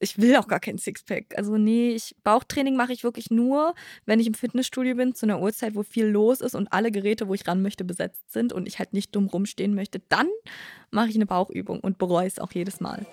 ich will auch gar kein Sixpack. Also nee, ich, Bauchtraining mache ich wirklich nur, wenn ich im Fitnessstudio bin, zu einer Uhrzeit, wo viel los ist und alle Geräte, wo ich ran möchte, besetzt sind und ich halt nicht dumm rumstehen möchte. Dann mache ich eine Bauchübung und bereue es auch jedes Mal.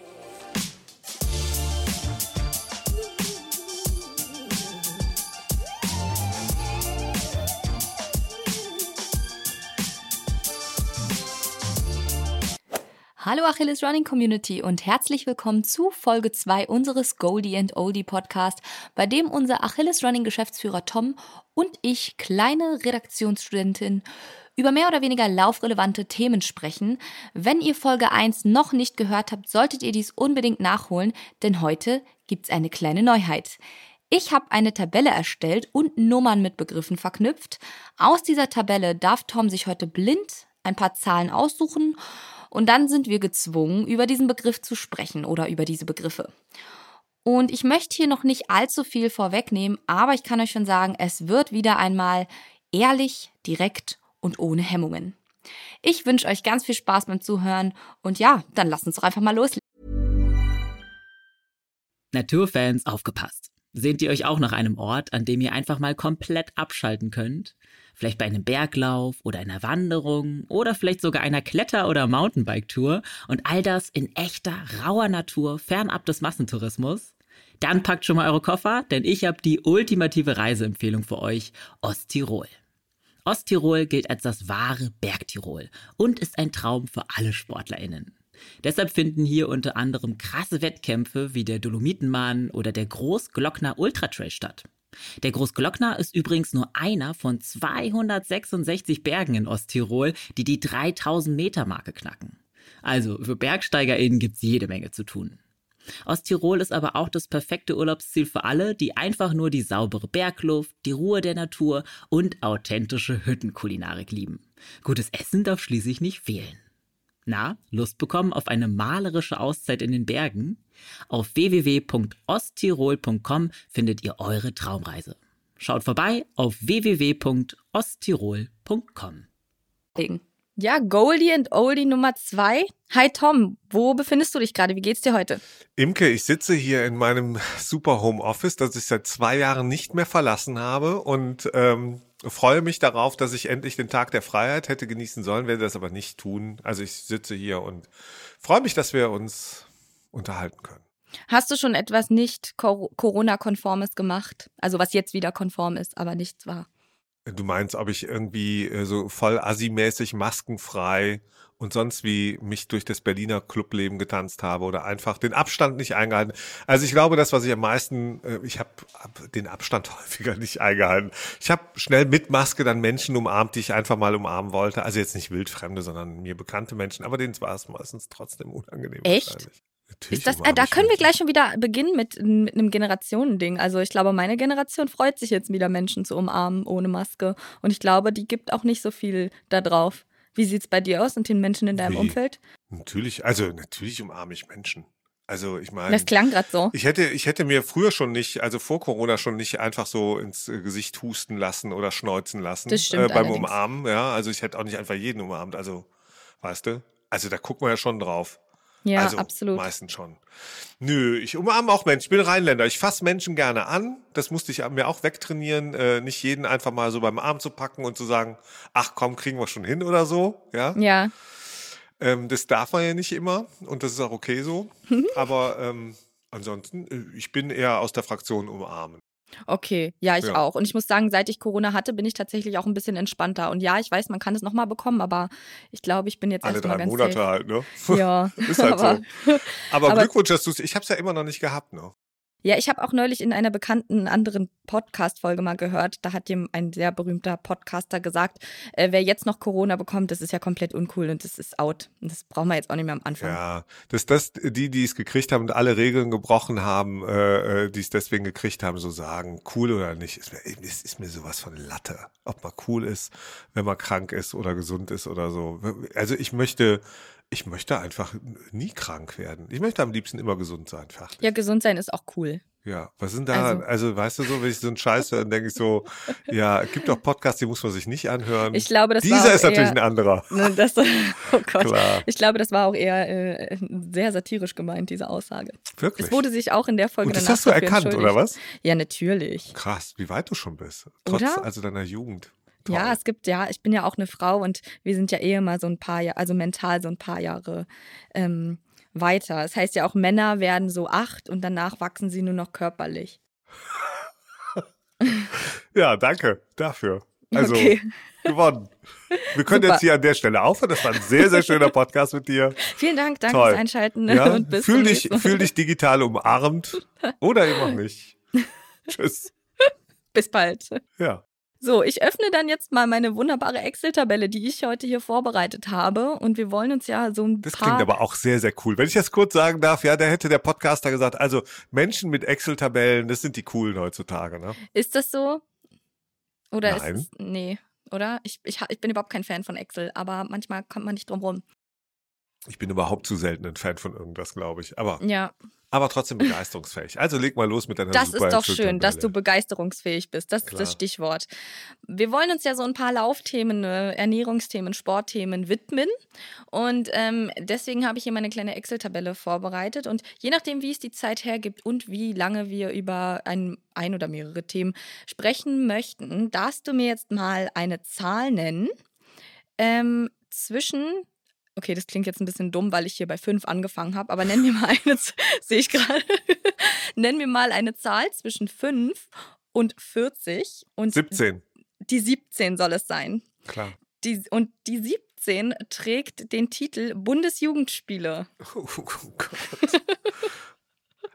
Hallo Achilles Running Community und herzlich willkommen zu Folge 2 unseres Goldie and Oldie Podcast, bei dem unser Achilles Running Geschäftsführer Tom und ich, kleine Redaktionsstudentin, über mehr oder weniger laufrelevante Themen sprechen. Wenn ihr Folge 1 noch nicht gehört habt, solltet ihr dies unbedingt nachholen, denn heute gibt's eine kleine Neuheit. Ich habe eine Tabelle erstellt und Nummern mit Begriffen verknüpft. Aus dieser Tabelle darf Tom sich heute blind ein paar Zahlen aussuchen und dann sind wir gezwungen, über diesen Begriff zu sprechen oder über diese Begriffe. Und ich möchte hier noch nicht allzu viel vorwegnehmen, aber ich kann euch schon sagen, es wird wieder einmal ehrlich, direkt und ohne Hemmungen. Ich wünsche euch ganz viel Spaß beim Zuhören und ja, dann lasst uns doch einfach mal loslegen. Naturfans, aufgepasst. Sehnt ihr euch auch nach einem Ort, an dem ihr einfach mal komplett abschalten könnt? Vielleicht bei einem Berglauf oder einer Wanderung oder vielleicht sogar einer Kletter- oder Mountainbike-Tour und all das in echter, rauer Natur, fernab des Massentourismus? Dann packt schon mal eure Koffer, denn ich habe die ultimative Reiseempfehlung für euch, Osttirol. Osttirol gilt als das wahre Bergtirol und ist ein Traum für alle SportlerInnen. Deshalb finden hier unter anderem krasse Wettkämpfe wie der Dolomitenmann oder der Großglockner Ultratrail statt. Der Großglockner ist übrigens nur einer von 266 Bergen in Osttirol, die die 3000 Meter Marke knacken. Also für BergsteigerInnen gibt's jede Menge zu tun. Osttirol ist aber auch das perfekte Urlaubsziel für alle, die einfach nur die saubere Bergluft, die Ruhe der Natur und authentische Hüttenkulinarik lieben. Gutes Essen darf schließlich nicht fehlen. Na, Lust bekommen auf eine malerische Auszeit in den Bergen? Auf www.osttirol.com findet ihr eure Traumreise. Schaut vorbei auf www.osttirol.com. Ja, Goldie and Oldie Nummer zwei. Hi Tom, wo befindest du dich gerade? Wie geht's dir heute? Imke, ich sitze hier in meinem super Home Office, das ich seit zwei Jahren nicht mehr verlassen habe und ähm, freue mich darauf, dass ich endlich den Tag der Freiheit hätte genießen sollen, werde das aber nicht tun. Also ich sitze hier und freue mich, dass wir uns unterhalten können. Hast du schon etwas nicht Corona-konformes gemacht? Also was jetzt wieder konform ist, aber nichts war? Du meinst, ob ich irgendwie äh, so voll assi-mäßig maskenfrei und sonst wie mich durch das Berliner Clubleben getanzt habe oder einfach den Abstand nicht eingehalten. Also ich glaube, das, was ich am meisten, äh, ich habe hab den Abstand häufiger nicht eingehalten. Ich habe schnell mit Maske dann Menschen umarmt, die ich einfach mal umarmen wollte. Also jetzt nicht wildfremde, sondern mir bekannte Menschen, aber denen war es meistens trotzdem unangenehm. Echt? Ist das, äh, da können wir gleich schon wieder beginnen mit, mit einem Generationending. Also ich glaube, meine Generation freut sich jetzt wieder, Menschen zu umarmen ohne Maske. Und ich glaube, die gibt auch nicht so viel da drauf. Wie sieht es bei dir aus und den Menschen in deinem Wie? Umfeld? Natürlich, also natürlich umarme ich Menschen. Also ich meine, das klang gerade so. Ich hätte, ich hätte mir früher schon nicht, also vor Corona schon nicht einfach so ins äh, Gesicht husten lassen oder schneuzen lassen das stimmt äh, beim allerdings. Umarmen. Ja, also ich hätte auch nicht einfach jeden umarmt. Also, weißt du, also da guckt man ja schon drauf. Ja, also, absolut. Meistens schon. Nö, ich umarme auch Menschen. Ich bin Rheinländer. Ich fasse Menschen gerne an. Das musste ich mir auch wegtrainieren, äh, nicht jeden einfach mal so beim Arm zu packen und zu sagen, ach komm, kriegen wir schon hin oder so. Ja. Ja. Ähm, das darf man ja nicht immer und das ist auch okay so. Aber ähm, ansonsten, äh, ich bin eher aus der Fraktion umarmen. Okay, ja, ich Ja. auch. Und ich muss sagen, seit ich Corona hatte, bin ich tatsächlich auch ein bisschen entspannter. Und ja, ich weiß, man kann es nochmal bekommen, aber ich glaube, ich bin jetzt Alle drei Monate safe. halt, ne? Ja, Ist halt aber, so. Aber, aber- Glückwunsch, dass du es, ich habe es ja immer noch nicht gehabt, ne? Ja, ich habe auch neulich in einer bekannten anderen Podcast-Folge mal gehört, da hat dem ein sehr berühmter Podcaster gesagt, äh, wer jetzt noch Corona bekommt, das ist ja komplett uncool und das ist out. Und das brauchen wir jetzt auch nicht mehr am Anfang. Ja, dass das die, die es gekriegt haben und alle Regeln gebrochen haben, äh, äh, die es deswegen gekriegt haben, so sagen, cool oder nicht, ist mir, ist, ist mir sowas von Latte. Ob man cool ist, wenn man krank ist oder gesund ist oder so. Also ich möchte, ich möchte einfach nie krank werden. Ich möchte am liebsten immer gesund sein. Fertig. Ja, gesund sein ist auch cool. Ja, was sind da, also, also weißt du so, wenn ich so einen Scheiß höre, dann denke ich so, ja, es gibt doch Podcasts, die muss man sich nicht anhören. Ich glaube, das Dieser war auch ist natürlich eher, ein anderer. Ne, das, oh Gott. Klar. Ich glaube, das war auch eher äh, sehr satirisch gemeint, diese Aussage. Wirklich. Es wurde sich auch in der Folge Und das hast du erkannt, oder was? Ja, natürlich. Krass, wie weit du schon bist. Trotz Oder? also deiner Jugend. Toll. Ja, es gibt ja, ich bin ja auch eine Frau und wir sind ja eh mal so ein paar Jahre, also mental so ein paar Jahre ähm, weiter. Das heißt ja auch, Männer werden so acht und danach wachsen sie nur noch körperlich. Ja, danke dafür. Also, Okay. gewonnen. Wir können Super. jetzt hier an der Stelle aufhören. Das war ein sehr, sehr schöner Podcast mit dir. Vielen Dank, danke Toll. fürs Einschalten Ja, und bis fühl, dich, fühl dich digital umarmt oder eben auch nicht. Tschüss. Bis bald. Ja. So, ich öffne dann jetzt mal meine wunderbare Excel-Tabelle, die ich heute hier vorbereitet habe. Und wir wollen uns ja so ein Das paar. klingt aber auch sehr, sehr cool. Wenn ich das kurz sagen darf, ja, da hätte der Podcaster gesagt, also Menschen mit Excel-Tabellen, das sind die coolen heutzutage, ne? Ist das so? Oder Nein. ist es. Nee, oder? Ich, ich, ich bin überhaupt kein Fan von Excel, aber manchmal kommt man nicht drum rum. Ich bin überhaupt zu selten ein Fan von irgendwas, glaube ich. Aber, Ja, aber trotzdem begeisterungsfähig. Also leg mal los mit deiner das ist doch schön, dass du begeisterungsfähig bist. Das ist Klar. das Stichwort. Wir wollen uns ja so ein paar Laufthemen, äh, Ernährungsthemen, Sportthemen widmen. Und ähm, deswegen habe ich hier meine kleine Excel-Tabelle vorbereitet. Und je nachdem, wie es die Zeit hergibt und wie lange wir über ein, ein oder mehrere Themen sprechen möchten, darfst du mir jetzt mal eine Zahl nennen ähm, zwischen. Okay, das klingt jetzt ein bisschen dumm, weil ich hier bei fünf angefangen habe, aber nenn mir mal eine, sehe ich gerade, nenn mir mal eine Zahl zwischen 5 und 40 und 17, die 17 soll es sein. klar. Die, und die 17 trägt den Titel Bundesjugendspiele. Oh Gott.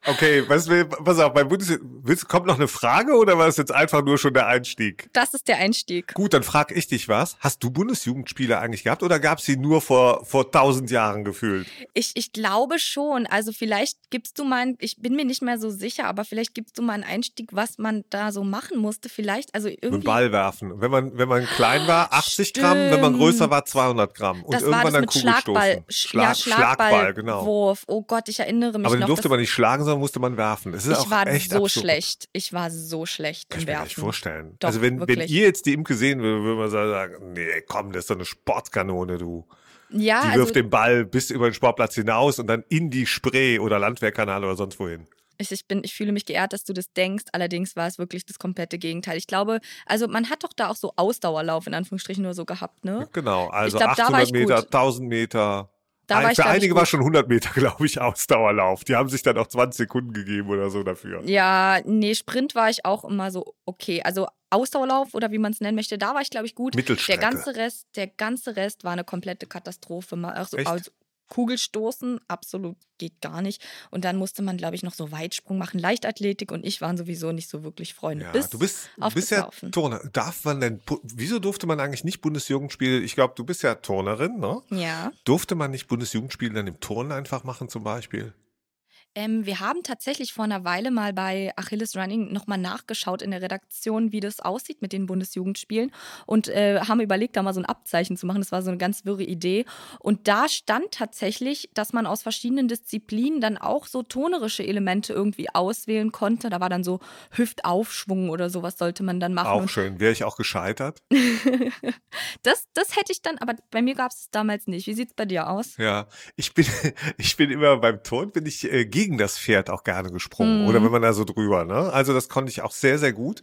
Okay, was will, pass auf, bei Bundes willst, kommt noch eine Frage oder war es jetzt einfach nur schon der Einstieg? Das ist der Einstieg. Gut, dann frag ich dich was. Hast du Bundesjugendspiele eigentlich gehabt oder gab es sie nur vor, vor tausend Jahren gefühlt? Ich, ich glaube schon. Also vielleicht gibst du mal, ich bin mir nicht mehr so sicher, aber vielleicht gibst du mal einen Einstieg, was man da so machen musste. Vielleicht, also Mit irgendwie. Ball werfen. Wenn man, wenn man klein war, 80 Gramm, wenn man größer Stimmt. war, 200 Gramm. Und das war irgendwann das dann mit Kugelstoßen. Schlagball. Schlag, ja, Schlagball, genau. Schlagballwurf. Oh Gott, ich erinnere mich Aber den noch. durfte das- man nicht schlagen, sondern musste man werfen. Das ist ich auch war echt so absurd. schlecht. Ich war so schlecht Kann im ich mir gar nicht Werfen. vorstellen. Doch, also wenn, wenn ihr jetzt die Imke sehen würdet, würde man sagen, nee, komm, das ist doch eine Sportkanone, du. Ja, Die also wirft den Ball bis über den Sportplatz hinaus und dann in die Spree oder Landwehrkanal oder sonst wohin. ich, ich, bin, ich fühle mich geehrt, dass du das denkst. Allerdings war es wirklich das komplette Gegenteil. Ich glaube, also man hat doch da auch so Ausdauerlauf in Anführungsstrichen nur so gehabt, ne? Genau, also glaub, da war 800 ich Meter, gut. 1000 Meter. Da war Für einige war schon 100 Meter, glaube ich, Ausdauerlauf. Die haben sich dann auch 20 Sekunden gegeben oder so dafür. Ja, nee, Sprint war ich auch immer so okay. Also Ausdauerlauf oder wie man es nennen möchte, da war ich, glaube ich, gut. Mittelstrecke. Der ganze Rest, der ganze Rest war eine komplette Katastrophe. Also, also Kugelstoßen, absolut geht gar nicht. Und dann musste man, glaube ich, noch so Weitsprung machen, Leichtathletik und ich waren sowieso nicht so wirklich Freunde. Ja, bis du bist, du auf bist ja. Turner. Darf man denn, wieso durfte man eigentlich nicht Bundesjugendspiele, ich glaube, du bist ja Turnerin, ne? Ja. Durfte man nicht Bundesjugendspiele dann im Turnen einfach machen zum Beispiel? Ähm, wir haben tatsächlich vor einer Weile mal bei Achilles Running nochmal nachgeschaut in der Redaktion, wie das aussieht mit den Bundesjugendspielen und äh, haben überlegt, da mal so ein Abzeichen zu machen. Das war so eine ganz wirre Idee. Und da stand tatsächlich, dass man aus verschiedenen Disziplinen dann auch so tonerische Elemente irgendwie auswählen konnte. Da war dann so Hüftaufschwung oder sowas sollte man dann machen. Auch schön. Wäre ich auch gescheitert? das, das hätte ich dann, aber bei mir gab es es damals nicht. Wie sieht es bei dir aus? Ja, ich bin, ich bin immer beim Turnen, bin ich äh, gegen das Pferd auch gerne gesprungen. Mhm. Oder wenn man da so drüber, ne? Also das konnte ich auch sehr, sehr gut.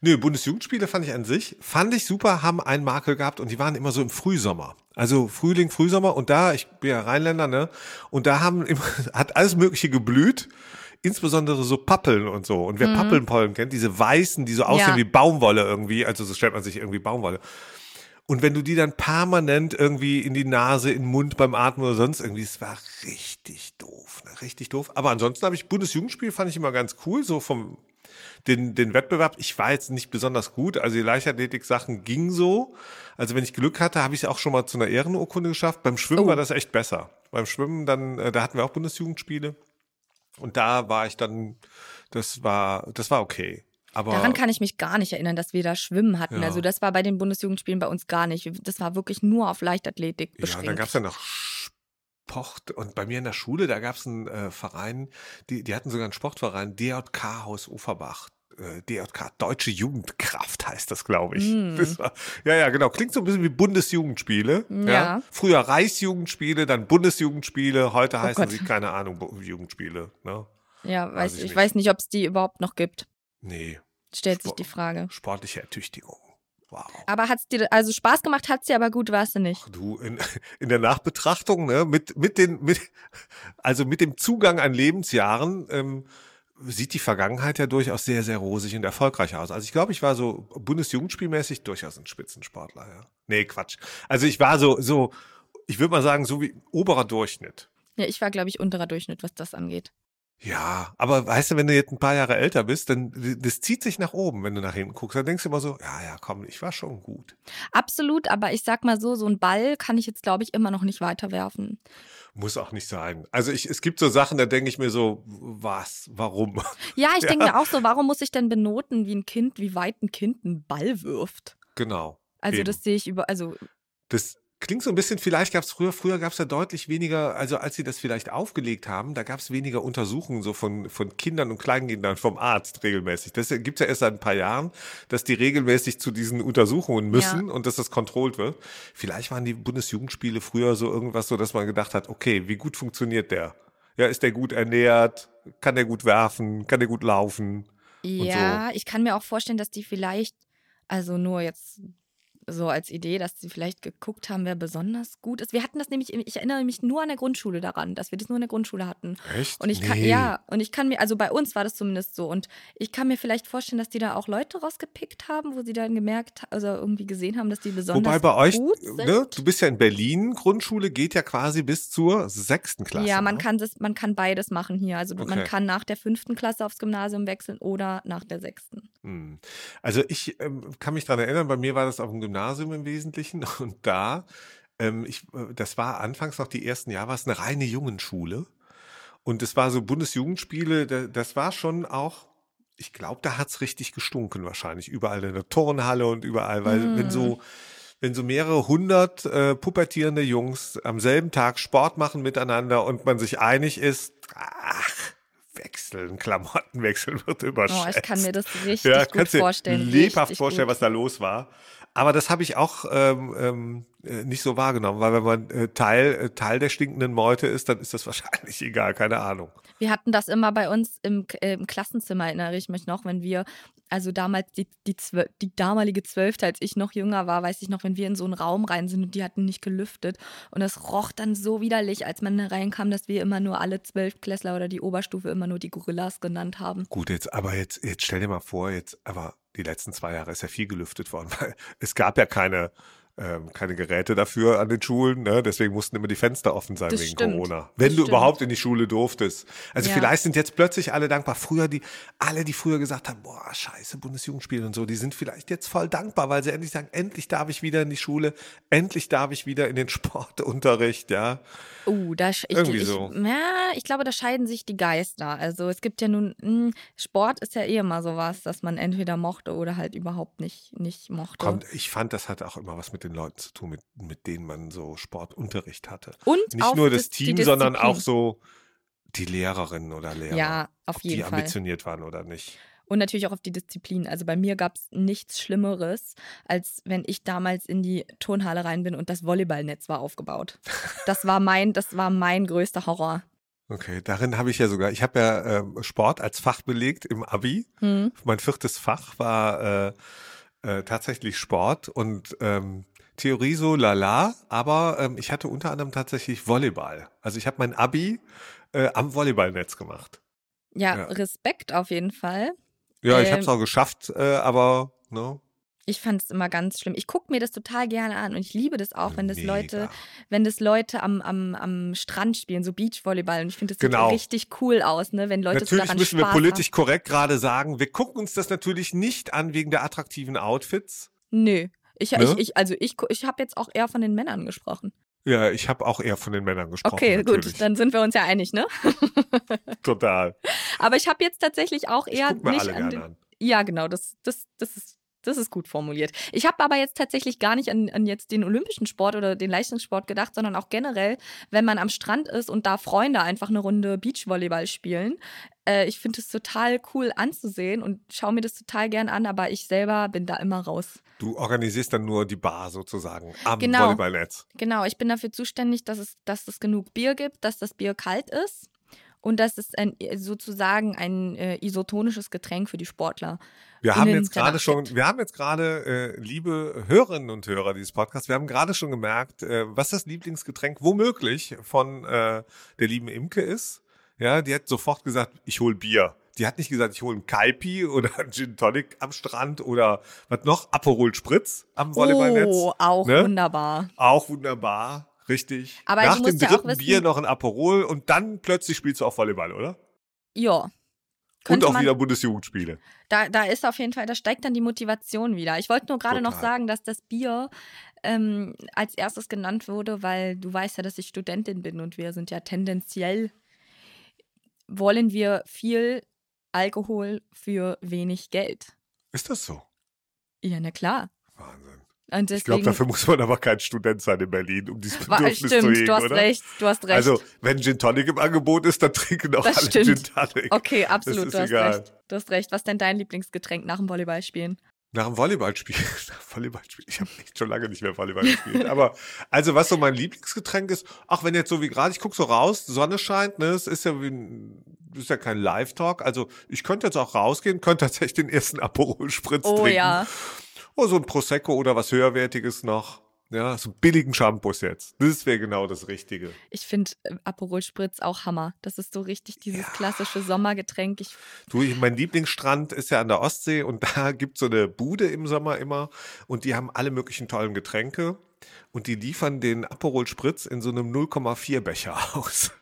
Nö, Bundesjugendspiele fand ich an sich, fand ich super, haben einen Makel gehabt und die waren immer so im Frühsommer. Also Frühling, Frühsommer und da, ich bin ja Rheinländer, ne? Und da haben immer, hat alles Mögliche geblüht. Insbesondere so Pappeln und so. Und wer Pappelnpollen kennt, diese weißen, die so aussehen Ja. wie Baumwolle irgendwie, also so stellt man sich irgendwie Baumwolle. Und wenn du die dann permanent irgendwie in die Nase, in den Mund beim Atmen oder sonst irgendwie, es war richtig doof? Richtig doof. Aber ansonsten habe ich Bundesjugendspiel fand ich immer ganz cool, so vom den, den Wettbewerb. Ich war jetzt nicht besonders gut, also die Leichtathletik-Sachen ging so. Also wenn ich Glück hatte, habe ich es auch schon mal zu einer Ehrenurkunde geschafft. Beim Schwimmen Oh. war das echt besser. Beim Schwimmen dann, äh, da hatten wir auch Bundesjugendspiele. Und da war ich dann, das war, das war okay. Aber Daran kann ich mich gar nicht erinnern, dass wir da Schwimmen hatten. Ja. Also das war bei den Bundesjugendspielen bei uns gar nicht. Das war wirklich nur auf Leichtathletik ja, beschränkt. dann gab es ja noch pocht. Und bei mir in der Schule, da gab es einen äh, Verein, die, die hatten sogar einen Sportverein, DJK Haus Uferbach. Äh, DJK, Deutsche Jugendkraft heißt das, glaube ich. Mm. Das war, ja, ja, genau. Klingt so ein bisschen wie Bundesjugendspiele. Ja. Früher Reichsjugendspiele, dann Bundesjugendspiele, heute heißen Gott. sie, keine Ahnung, Jugendspiele. Ne? Ja, weiß, ich ich, nicht. weiß nicht, ob es die überhaupt noch gibt. Nee, Stellt sich Sport- die Frage. sportliche Ertüchtigung. Wow. Aber hat's dir, also Spaß gemacht hat's dir, aber gut warst du nicht. Du, in, in der Nachbetrachtung, ne, mit, mit den, mit, also mit dem Zugang an Lebensjahren, ähm, sieht die Vergangenheit ja durchaus sehr, sehr rosig und erfolgreich aus. Also ich glaube, ich war so Bundesjugendspielmäßig durchaus ein Spitzensportler, ja. Nee, Quatsch. Also ich war so, so, ich würde mal sagen, so wie oberer Durchschnitt. Ja, ich war, glaube ich, unterer Durchschnitt, was das angeht. Ja, aber weißt du, wenn du jetzt ein paar Jahre älter bist, dann das zieht sich nach oben, wenn du nach hinten guckst. Dann denkst du immer so, ja, ja, komm, ich war schon gut. Absolut, aber ich sag mal so, so ein Ball kann ich jetzt, glaube ich, immer noch nicht weiterwerfen. Muss auch nicht sein. Also ich, es gibt so Sachen, da denke ich mir so, was, warum? Ja, ich denke mir auch so, warum muss ich denn benoten, wie ein Kind, wie weit ein Kind einen Ball wirft? Genau. Also Eben. das sehe ich über, also Das klingt so ein bisschen, vielleicht gab es früher, früher gab es ja deutlich weniger, also als sie das vielleicht aufgelegt haben, da gab es weniger Untersuchungen so von, von Kindern und Kleinkindern vom Arzt regelmäßig. Das gibt es ja erst seit ein paar Jahren, dass die regelmäßig zu diesen Untersuchungen müssen und dass das kontrolliert wird. Vielleicht waren die Bundesjugendspiele früher so irgendwas so, dass man gedacht hat, okay, wie gut funktioniert der? Ja, ist der gut ernährt? Kann der gut werfen? Kann der gut laufen? ja, ich kann mir auch vorstellen, dass die vielleicht, also nur jetzt so als Idee, dass sie vielleicht geguckt haben, wer besonders gut ist. Wir hatten das nämlich, ich erinnere mich nur an der Grundschule daran, dass wir das nur in der Grundschule hatten. Echt? Und ich kann, Nee. ja, und ich kann mir, also bei uns war das zumindest so. Und ich kann mir vielleicht vorstellen, dass die da auch Leute rausgepickt haben, wo sie dann gemerkt, also irgendwie gesehen haben, dass die besonders Wobei bei euch, gut sind. ne, du bist ja in Berlin, Grundschule geht ja quasi bis zur sechsten Klasse. ja, man ne? kann das, man kann beides machen hier. Also man Okay. kann nach der fünften Klasse aufs Gymnasium wechseln oder nach der sechsten. Hm. Also ich ähm, kann mich dran erinnern, bei mir war das auf dem Gymnasium im Wesentlichen und da, ähm, ich, äh, das war anfangs noch die ersten Jahre, war es eine reine Jungenschule und es war so Bundesjugendspiele, da, das war schon auch, ich glaube, da hat's richtig gestunken wahrscheinlich, überall in der Turnhalle und überall, weil Mm. wenn so wenn so mehrere hundert äh, pubertierende Jungs am selben Tag Sport machen miteinander und man sich einig ist, ach, wechseln, Klamotten wechseln wird überschätzt. Oh, ich kann mir das richtig Ja, gut vorstellen. lebhaft richtig vorstellen, gut. was da los war. Aber das habe ich auch ähm, ähm, äh, nicht so wahrgenommen, weil wenn man äh, Teil, äh, Teil der stinkenden Meute ist, dann ist das wahrscheinlich egal, keine Ahnung. Wir hatten das immer bei uns im, im Klassenzimmer, erinnere ich mich noch, wenn wir, also damals die, die, die damalige Zwölfte, als ich noch jünger war, weiß ich noch, wenn wir in so einen Raum rein sind und die hatten nicht gelüftet und es roch dann so widerlich, als man da reinkam, dass wir immer nur alle Zwölfklässler oder die Oberstufe immer nur die Gorillas genannt haben. Gut, jetzt, aber jetzt, jetzt stell dir mal vor, jetzt, aber die letzten zwei Jahre ist ja viel gelüftet worden, weil es gab ja keine, ähm, keine Geräte dafür an den Schulen, ne? deswegen mussten immer die Fenster offen sein Das wegen stimmt. Corona. Wenn Das du stimmt. überhaupt in die Schule durftest. Also Ja. vielleicht sind jetzt plötzlich alle dankbar. Früher die, alle, die früher gesagt haben, boah, scheiße, Bundesjugendspiele und so, die sind vielleicht jetzt voll dankbar, weil sie endlich sagen, endlich darf ich wieder in die Schule, endlich darf ich wieder in den Sportunterricht, ja. Uh, da ich, Irgendwie ich, so. Ja, ich glaube, da scheiden sich die Geister. Also es gibt ja nun, mh, Sport ist ja eh immer sowas, dass man entweder mochte oder halt überhaupt nicht, nicht mochte. Kommt, ich fand, das hat auch immer was mit den Leuten zu tun, mit, mit denen man so Sportunterricht hatte. Und Nicht nur das die Team, sondern auch so die Lehrerinnen oder Lehrer. Ja, auf jeden die Fall. ambitioniert waren oder nicht. Und natürlich auch auf die Disziplin. Also bei mir gab es nichts Schlimmeres, als wenn ich damals in die Turnhalle rein bin und das Volleyballnetz war aufgebaut. Das war mein, das war mein größter Horror. Okay, darin habe ich ja sogar, ich habe ja ähm, Sport als Fach belegt im Abi. Hm. Mein viertes Fach war äh, äh, tatsächlich Sport und ähm, Theorie so lala, aber ähm, ich hatte unter anderem tatsächlich Volleyball. Also ich habe mein Abi äh, am Volleyballnetz gemacht. Ja, Ja. Respekt auf jeden Fall. Ja, ich Ähm, habe es auch geschafft, äh, aber ne, Ich fand es immer ganz schlimm. Ich gucke mir das total gerne an und ich liebe das auch, wenn das Mega. Leute, wenn das Leute am, am, am Strand spielen, so Beachvolleyball. Und ich finde, das Genau. sieht richtig cool aus, ne? Wenn Leute so Natürlich daran müssen Spaß wir politisch korrekt gerade sagen, wir gucken uns das natürlich nicht an wegen der attraktiven Outfits. haben. Nö. Ich, Ne? ich, ich, also ich, ich habe jetzt auch eher von den Männern gesprochen. Ja, ich habe auch eher von den Männern gesprochen. Okay, natürlich. gut, dann sind wir uns ja einig, ne? Total. Aber ich habe jetzt tatsächlich auch Ich eher guck mir nicht alle an den, an. Ja, genau, das, das, das ist das ist gut formuliert. Ich habe aber jetzt tatsächlich gar nicht an, an jetzt den olympischen Sport oder den Leistungssport gedacht, sondern auch generell, wenn man am Strand ist und da Freunde einfach eine Runde Beachvolleyball spielen. Äh, ich finde es total cool anzusehen und schaue mir das total gern an, aber ich selber bin da immer raus. Du organisierst dann nur die Bar sozusagen am Genau. Volleyballnetz. Genau, ich bin dafür zuständig, dass es, dass es genug Bier gibt, dass das Bier kalt ist und dass es ein, sozusagen ein äh, isotonisches Getränk für die Sportler. Wir haben jetzt gerade schon, wir haben jetzt gerade, äh, liebe Hörerinnen und Hörer dieses Podcasts, wir haben gerade schon gemerkt, äh, was das Lieblingsgetränk womöglich von äh, der lieben Imke ist. Ja, die hat sofort gesagt, ich hol Bier. Die hat nicht gesagt, ich hole einen Kaipi oder einen Gin Tonic am Strand oder was noch? Aperol Spritz am Volleyballnetz. Oh, auch ne? wunderbar. Auch wunderbar, richtig. Aber Nach dem dritten wissen- Bier noch ein Aperol und dann plötzlich spielst du auch Volleyball, oder? Ja. Und auch man, wieder Bundesjugendspiele. da, da ist auf jeden Fall, da steigt dann die Motivation wieder. Ich wollte nur gerade noch sagen, dass das Bier ähm, als erstes genannt wurde, weil du weißt ja, dass ich Studentin bin und wir sind ja tendenziell, wollen wir viel Alkohol für wenig Geld. Ist das so? Ja, na klar. Wahnsinn. Und Ich glaube, deswegen, dafür muss man aber kein Student sein in Berlin, um dieses Bedürfnis zu stimmt, hegen, du hast oder? recht, du hast recht. Also, wenn Gin Tonic im Angebot ist, dann trinken auch Das alle stimmt. Gin Tonic. okay, absolut, du hast egal. recht. Du hast recht. Was ist denn dein Lieblingsgetränk nach dem Volleyballspielen? Nach dem Volleyballspiel. Nach Volleyballspiel. Ich habe echt schon lange nicht mehr Volleyball gespielt. Aber also was so mein Lieblingsgetränk ist, auch wenn jetzt so wie gerade, ich gucke so raus, Sonne scheint, ne, es ist ja wie ein, das ist ja kein Live-Talk. Also ich könnte jetzt auch rausgehen, könnte tatsächlich den ersten Aperol-Spritz Oh trinken. ja. Oder so ein Prosecco oder was höherwertiges noch. Ja, so einen billigen Shampoos jetzt. Das wäre genau das Richtige. Ich finde äh, Aperol Spritz auch Hammer. Das ist so richtig dieses Ja. klassische Sommergetränk. Ich, Du, ich- mein Lieblingsstrand ist ja an der Ostsee und da gibt's so eine Bude im Sommer immer und die haben alle möglichen tollen Getränke und die liefern den Aperol Spritz in so einem 0,4 Becher aus.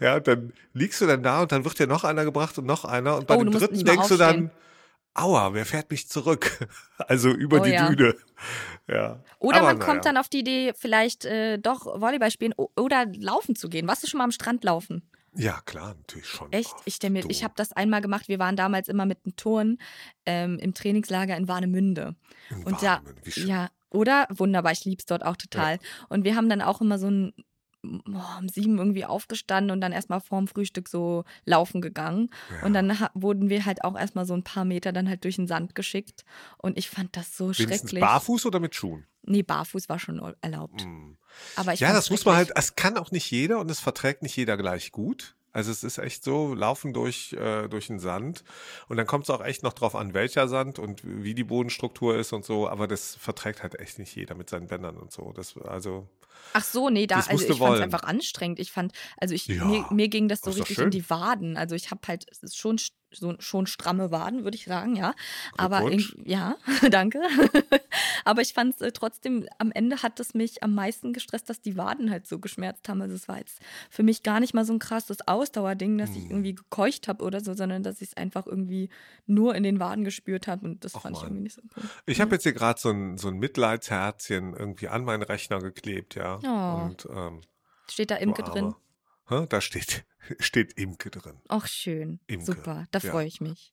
Ja, dann liegst du dann da und dann wird dir noch einer gebracht und noch einer und bei Oh, dem dritten denkst du dann, aufstehen. aua, wer fährt mich zurück? Also über Oh die ja. Düne. Ja. oder Aber man naja. kommt dann auf die Idee, vielleicht äh, doch Volleyball spielen oder laufen zu gehen. Warst du schon mal am Strand laufen? Ja, klar, natürlich schon. Echt? Ich, mir, ich habe das einmal gemacht. Wir waren damals immer mit einem Turn ähm, im Trainingslager in Warnemünde. In Und da, Warmen, wie schön. ja, oder? Wunderbar, ich lieb's dort auch total. Und wir haben dann auch immer so ein, um sieben irgendwie aufgestanden und dann erstmal vorm Frühstück so laufen gegangen. Ja. Und dann wurden wir halt auch erstmal so ein paar Meter dann halt durch den Sand geschickt. Und ich fand das so Wenigstens schrecklich. barfuß oder mit Schuhen? Nee, barfuß war schon erlaubt. Mm. Aber ich ja, das muss man halt, es kann auch nicht jeder und es verträgt nicht jeder gleich gut. Also es ist echt so, laufen durch, äh, durch den Sand. Und dann kommt es auch echt noch drauf an, welcher Sand und wie die Bodenstruktur ist und so. Aber das verträgt halt echt nicht jeder mit seinen Bändern und so. Das, also, Ach so, nee, da, das also ich fand es einfach anstrengend. Ich fand, also ich, Ja, mir, mir ging das so richtig in die Waden. Also ich habe halt, es ist schon, so, schon stramme Waden, würde ich sagen, ja. Aber ja, danke. Aber ich fand es äh, trotzdem, am Ende hat es mich am meisten gestresst, dass die Waden halt so geschmerzt haben. Also es war jetzt für mich gar nicht mal so ein krasses Ausdauerding, dass ich Hm. irgendwie gekeucht habe oder so, sondern dass ich es einfach irgendwie nur in den Waden gespürt habe und das Ach, fand ich Mann. irgendwie nicht so cool. ich habe jetzt hier gerade so ein, so ein Mitleidsherzchen irgendwie an meinen Rechner geklebt, ja. Oh. Und ähm, Steht da Imke drin? Hä? Da steht, steht Imke drin. Ach, schön. Imke, Super, da ja. freue ich mich.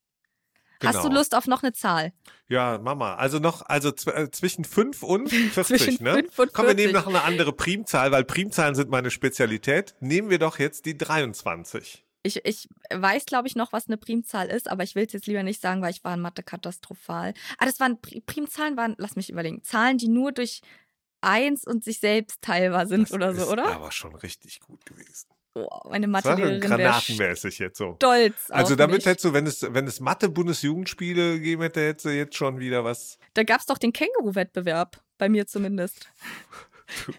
Hast du Genau. Lust auf noch eine Zahl? Ja, Mama. Also noch, also äh, zwischen 5 und 40, Zwischen ne? 5 und Komm, wir nehmen 40. noch eine andere Primzahl, weil Primzahlen sind meine Spezialität. Nehmen wir doch jetzt die 23. Ich, ich weiß, glaube ich, noch, was eine Primzahl ist, aber ich will es jetzt lieber nicht sagen, weil ich war in Mathe katastrophal. Ah, das waren Pri- Primzahlen, waren, lass mich überlegen, Zahlen, die nur durch eins und sich selbst teilbar sind Das oder so, oder? aber schon richtig gut gewesen. Oh, meine Mathelehrerin wäre granatenmäßig jetzt so. stolz Also auf damit mich. hättest du, wenn es, wenn es Mathe-Bundesjugendspiele gegeben hätte, hättest du jetzt schon wieder was, Da gab es doch den Känguru-Wettbewerb, bei mir zumindest.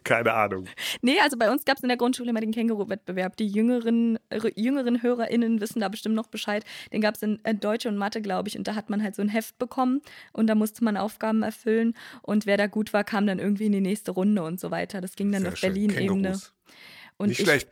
keine Ahnung. Nee, also bei uns gab es in der Grundschule immer den Känguru-Wettbewerb. Die jüngeren, äh, jüngeren HörerInnen wissen da bestimmt noch Bescheid. Den gab es in äh, Deutsch und Mathe, glaube ich. Und da hat man halt so ein Heft bekommen und da musste man Aufgaben erfüllen. Und wer da gut war, kam dann irgendwie in die nächste Runde und so weiter. Das ging dann Sehr auf. Berlin-Ebene. Und Nicht ich schlecht.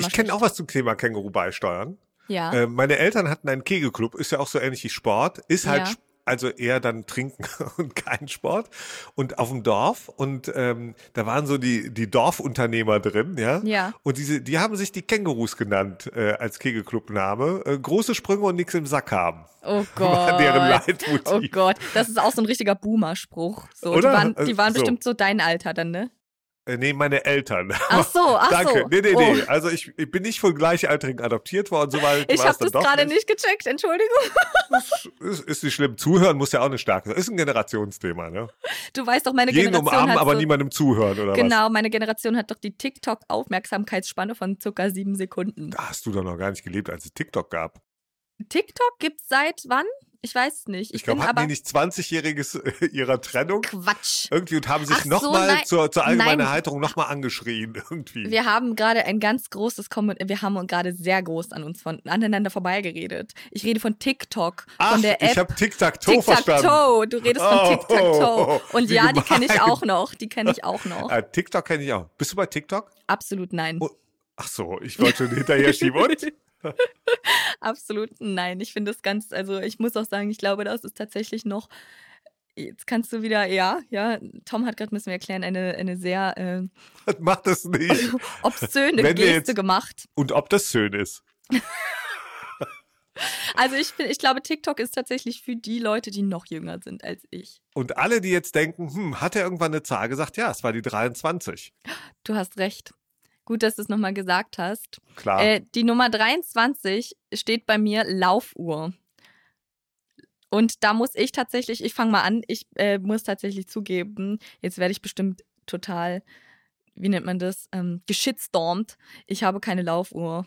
Ich kenne auch was zum Thema Känguru beisteuern. Ja. Äh, meine Eltern hatten einen Kegelclub, ist ja auch so ähnlich wie Sport, ist halt Ja. Also eher dann trinken und keinen Sport. Und auf dem Dorf und ähm, da waren so die, die Dorfunternehmer drin, ja. Ja. Und diese, die haben sich die Kängurus genannt äh, als Kegelclubname. Äh, große Sprünge und nichts im Sack haben. Oh Gott. deren Leitmotiv. Oh Gott, das ist auch so ein richtiger Boomer-Spruch. So, die waren, die waren So. bestimmt so dein Alter dann, ne? Äh, nee, meine Eltern. Ach so, ach Danke. so. Nee, nee, Oh. nee. Also ich, ich bin nicht von Gleichaltrigen adoptiert worden, so weit Ich es habe das gerade nicht gecheckt, Entschuldigung. Ist, ist, ist nicht schlimm. Zuhören muss ja auch eine starke sein. Ist ein Generationsthema, ne? Du weißt doch, meine Jeden Generation umarmen, hat aber so, niemandem zuhören, oder was? Genau, meine Generation hat doch die TikTok-Aufmerksamkeitsspanne von circa sieben Sekunden. Da hast du doch noch gar nicht gelebt, als es TikTok gab. TikTok gibt's seit wann? Ich weiß es nicht. Ich, Ich, glaube, hatten die nicht 20-jähriges äh, ihrer Trennung? Quatsch. Irgendwie und haben sich so, nochmal nein. zur, zur allgemeinen Nein. Erheiterung nochmal angeschrien. Irgendwie. Wir haben gerade ein ganz großes Kommen, wir haben gerade sehr groß an uns von aneinander vorbeigeredet. Ich rede von TikTok, Ach, von der App. ich habe Tic-Tac-Toe verstanden. Tic-Tac-Toe, du redest von Oh, Tic-Tac-Toe. Und wie ja, die kenne ich auch noch. Die kenne ich auch noch. Äh, TikTok kenne ich auch. Bist du bei TikTok? Absolut nein. Oh, Ach so, ich wollte schon hinterher schieben. Und? Absolut nein. Ich finde das ganz, also ich muss auch sagen, ich glaube, das ist tatsächlich noch. Jetzt kannst du wieder, ja, ja, Tom hat gerade, müssen wir erklären, eine, eine sehr äh, Mach das nicht. obszöne Wenn Geste jetzt- gemacht. Und ob das schön ist. Also ich, find- ich glaube, TikTok ist tatsächlich für die Leute, die noch jünger sind als ich. Und alle, die jetzt denken, hm, hat er irgendwann eine Zahl gesagt? Ja, es war die 23. Du hast recht. Gut, dass du es nochmal gesagt hast. Klar. Äh, die Nummer 23 steht bei mir Laufuhr. Und da muss ich tatsächlich, ich fange mal an, ich äh, muss tatsächlich zugeben, jetzt werde ich bestimmt total, wie nennt man das, ähm, geschitstormt. Ich habe keine Laufuhr.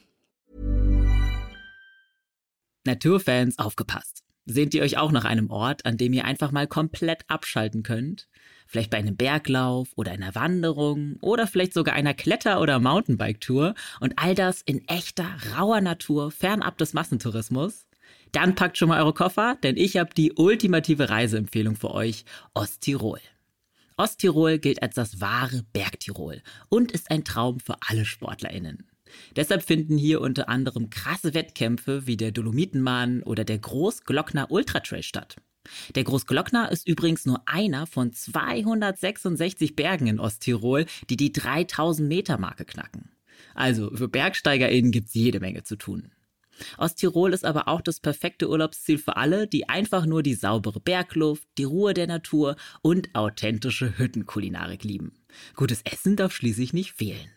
Naturfans, aufgepasst. Sehnt ihr euch auch nach einem Ort, an dem ihr einfach mal komplett abschalten könnt? Vielleicht bei einem Berglauf oder einer Wanderung oder vielleicht sogar einer Kletter- oder Mountainbike-Tour und all das in echter, rauer Natur, fernab des Massentourismus? Dann packt schon mal eure Koffer, denn ich habe die ultimative Reiseempfehlung für euch, Osttirol. Osttirol gilt als das wahre Bergtirol und ist ein Traum für alle SportlerInnen. Deshalb finden hier unter anderem krasse Wettkämpfe wie der Dolomitenmann oder der Großglockner Ultratrail statt. Der Großglockner ist übrigens nur einer von 266 Bergen in Osttirol, die die 3000 Meter Marke knacken. Also für BergsteigerInnen gibt's jede Menge zu tun. Osttirol ist aber auch das perfekte Urlaubsziel für alle, die einfach nur die saubere Bergluft, die Ruhe der Natur und authentische Hüttenkulinarik lieben. Gutes Essen darf schließlich nicht fehlen.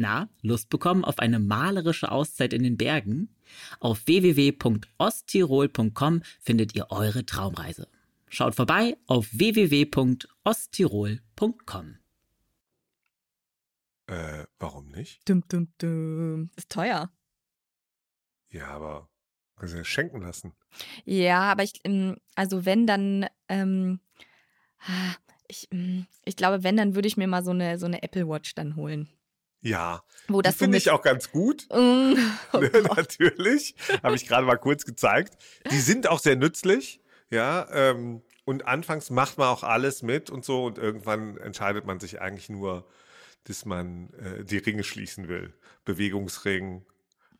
Na, Lust bekommen auf eine malerische Auszeit in den Bergen? Auf www.osttirol.com findet ihr eure Traumreise. Schaut vorbei auf www.osttirol.com. äh, warum nicht? Dum, dum, dum. Ist teuer. Ja, aber kannst du dir schenken lassen. Ja, aber ich, ähm, also wenn dann, ähm, ich, ähm, ich glaube, wenn, dann würde ich mir mal so eine, so eine Apple Watch dann holen. Ja, Wo das so finde ich auch ganz gut. Mm, oh Ne. Natürlich. Habe ich gerade mal kurz gezeigt. Die sind auch sehr nützlich. Ja, ähm, und anfangs macht man auch alles mit und so und irgendwann entscheidet man sich eigentlich nur, dass man äh, die Ringe schließen will. Bewegungsring,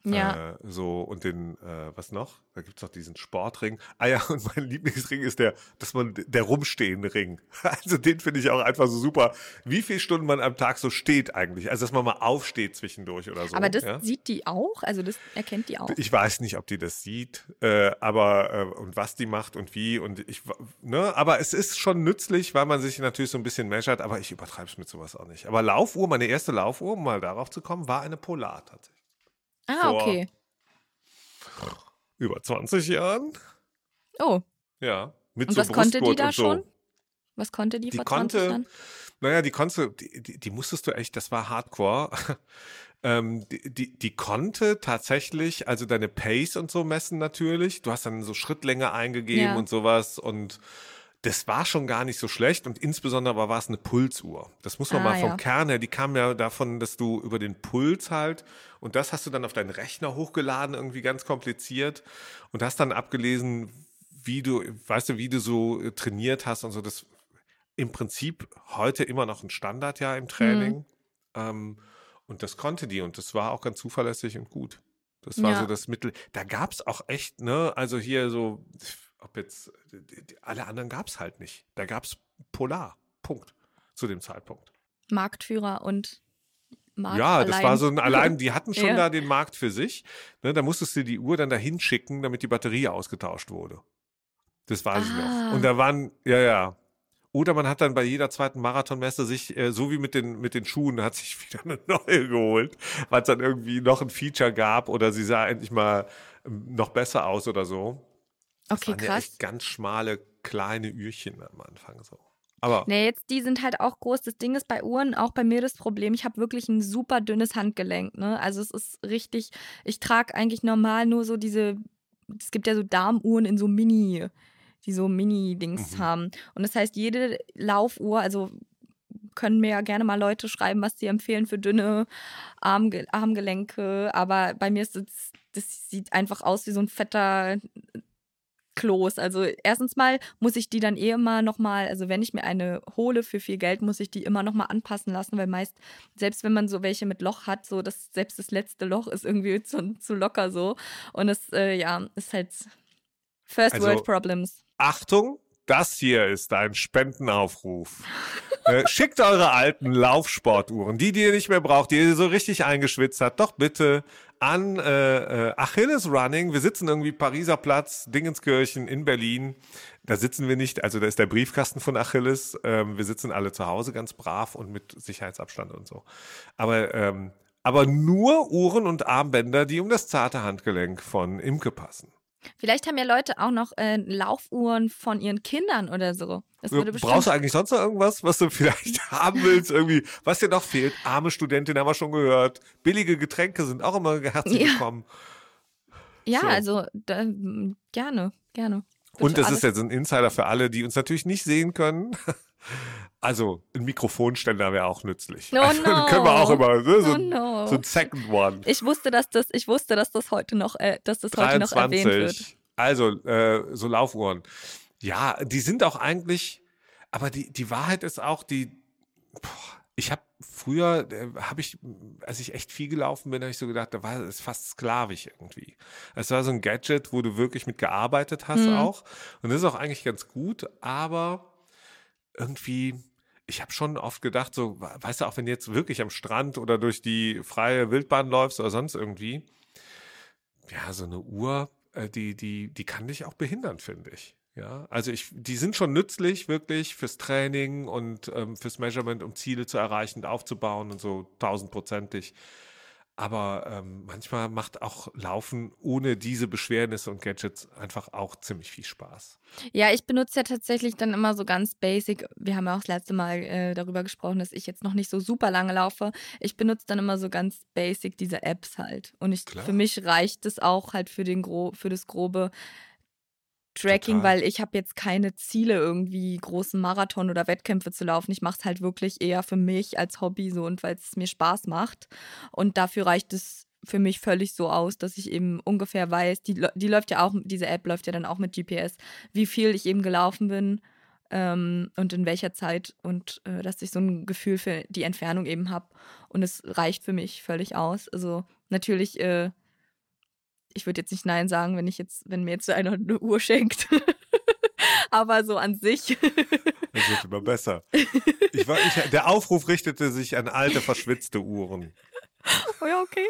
ja. äh, so und den, äh, was noch? Da gibt's noch diesen Sportring. Ah ja, und mein Lieblingsring ist der, dass man der rumstehende Ring. Also den finde ich auch einfach so super. Wie viele Stunden man am Tag so steht eigentlich? Also dass man mal aufsteht zwischendurch oder so. aber das ja? sieht die auch? Also das erkennt die auch? Ich weiß nicht, ob die das sieht, äh, aber äh, und was die macht und wie und ich, ne, aber es ist schon nützlich, weil man sich natürlich so ein bisschen measured, aber ich übertreibe es mit sowas auch nicht. Aber Laufuhr, meine erste Laufuhr, um mal darauf zu kommen, war eine Polar tatsächlich. Ah, vor- okay. Über 20 Jahren, Oh, ja. Mit und so was konnte die da so. schon? Was konnte die, Die vor 20 konnte, Jahren? naja, die konnte, die, die, die musstest du echt, das war Hardcore. ähm, die, die, die konnte tatsächlich, also deine Pace und so messen natürlich. Du hast dann so Schrittlänge eingegeben Ja. und sowas und das war schon gar nicht so schlecht und insbesondere aber war es eine Pulsuhr. Das muss man Ah, mal vom ja. Kern her, die kam ja davon, dass du über den Puls halt und das hast du dann auf deinen Rechner hochgeladen, irgendwie ganz kompliziert und hast dann abgelesen, wie du, weißt du, wie du so äh, trainiert hast und so. Das im Prinzip heute immer noch ein Standard ja im Training. Mhm. Ähm, und das konnte die und das war auch ganz zuverlässig und gut. Das war Ja. so das Mittel. Da gab es auch echt, ne, also hier so ob jetzt, alle anderen gab es halt nicht. Da gab es Polar. Punkt. Zu dem Zeitpunkt. Marktführer und Markt ja, allein. das war so ein allein, die hatten schon Ja. da den Markt für sich. Ne, da musstest du die Uhr dann dahin schicken, damit die Batterie ausgetauscht wurde. Das weiß ich Ah. noch. Und da waren, ja, ja. Oder man hat dann bei jeder zweiten Marathonmesse sich, äh, so wie mit den, mit den Schuhen, hat sich wieder eine neue geholt, weil es dann irgendwie noch ein Feature gab oder sie sah endlich mal ähm, noch besser aus oder so. Das Okay, waren ja krass. echt ganz schmale, kleine Ührchen am Anfang so. Aber Nee, jetzt die sind halt auch groß. Das Ding ist bei Uhren auch bei mir das Problem. Ich habe wirklich ein super dünnes Handgelenk. Ne? Also es ist richtig. Ich trage eigentlich normal nur so diese. Es gibt ja so Darmuhren in so Mini, die so Mini-Dings Mhm. haben. Und das heißt, jede Laufuhr, also können mir ja gerne mal Leute schreiben, was sie empfehlen für dünne Armge Armgelenke. Aber bei mir ist es, das sieht einfach aus wie so ein fetter Klos. Also erstens mal muss ich die dann eh immer nochmal, also wenn ich mir eine hole für viel Geld, muss ich die immer nochmal anpassen lassen, weil meist, selbst wenn man so welche mit Loch hat, so das, selbst das letzte Loch ist irgendwie zu, zu locker so. Und es, äh, ja, ist halt First Also- World Problems. Achtung, das hier ist ein Spendenaufruf. äh, schickt eure alten Laufsportuhren, die, die ihr nicht mehr braucht, die ihr so richtig eingeschwitzt habt, doch bitte an äh, äh, Achilles Running. Wir sitzen irgendwie Pariser Platz, Dingenskirchen in Berlin. Da sitzen wir nicht, also da ist der Briefkasten von Achilles. Ähm, wir sitzen alle zu Hause ganz brav und mit Sicherheitsabstand und so. Aber ähm, aber nur Uhren und Armbänder, die um das zarte Handgelenk von Imke passen. Vielleicht haben ja Leute auch noch äh, Laufuhren von ihren Kindern oder so. Bestimmt. Brauchst du eigentlich sonst noch irgendwas, was du vielleicht haben willst? Irgendwie, was dir noch fehlt? Arme Studentin haben wir schon gehört. Billige Getränke sind auch immer herzlich Ja. willkommen. ja, so. also da, gerne, gerne. Und das ist jetzt ein Insider für alle, die uns natürlich nicht sehen können. Also ein Mikrofonständer wäre auch nützlich. Oh also, no. Können wir auch immer ne? so, Oh ein, no. so ein Second One. Ich wusste, dass das, ich wusste, dass das heute noch, äh, dass das heute noch erwähnt wird. 23. Also, äh, so Laufuhren. Ja, die sind auch eigentlich, aber die, die Wahrheit ist auch, die, ich habe früher, äh, habe ich, als ich echt viel gelaufen bin, habe ich so gedacht, da war es fast sklavisch irgendwie. Es war so ein Gadget, wo du wirklich mit gearbeitet hast Hm. auch. Und das ist auch eigentlich ganz gut, aber irgendwie, ich habe schon oft gedacht, so, weißt du, auch wenn du jetzt wirklich am Strand oder durch die freie Wildbahn läufst oder sonst irgendwie, ja, so eine Uhr, äh, die, die, die kann dich auch behindern, finde ich. Ja, also ich, die sind schon nützlich, wirklich fürs Training und ähm, fürs Measurement, um Ziele zu erreichen und aufzubauen und so tausendprozentig. Aber ähm, manchmal macht auch Laufen ohne diese Beschwernisse und Gadgets einfach auch ziemlich viel Spaß. Ja, ich benutze ja tatsächlich dann immer so ganz basic. Wir haben ja auch das letzte Mal äh, darüber gesprochen, dass ich jetzt noch nicht so super lange laufe. Ich benutze dann immer so ganz basic diese Apps halt. Und ich, Klar. für mich reicht es auch halt für den gro für das grobe Tracking, Total. weil ich habe jetzt keine Ziele irgendwie großen Marathon oder Wettkämpfe zu laufen. Ich mache es halt wirklich eher für mich als Hobby so und weil es mir Spaß macht. Und dafür reicht es für mich völlig so aus, dass ich eben ungefähr weiß, die, die läuft ja auch, diese App läuft ja dann auch mit GPS, wie viel ich eben gelaufen bin ähm, und in welcher Zeit und äh, dass ich so ein Gefühl für die Entfernung eben habe. Und es reicht für mich völlig aus. Also natürlich, äh, ich würde jetzt nicht Nein sagen, wenn ich jetzt, wenn mir jetzt einer eine Uhr schenkt. Aber so an sich. Das wird immer besser. Ich war, ich, der Aufruf richtete sich an alte, verschwitzte Uhren. Oh ja, okay.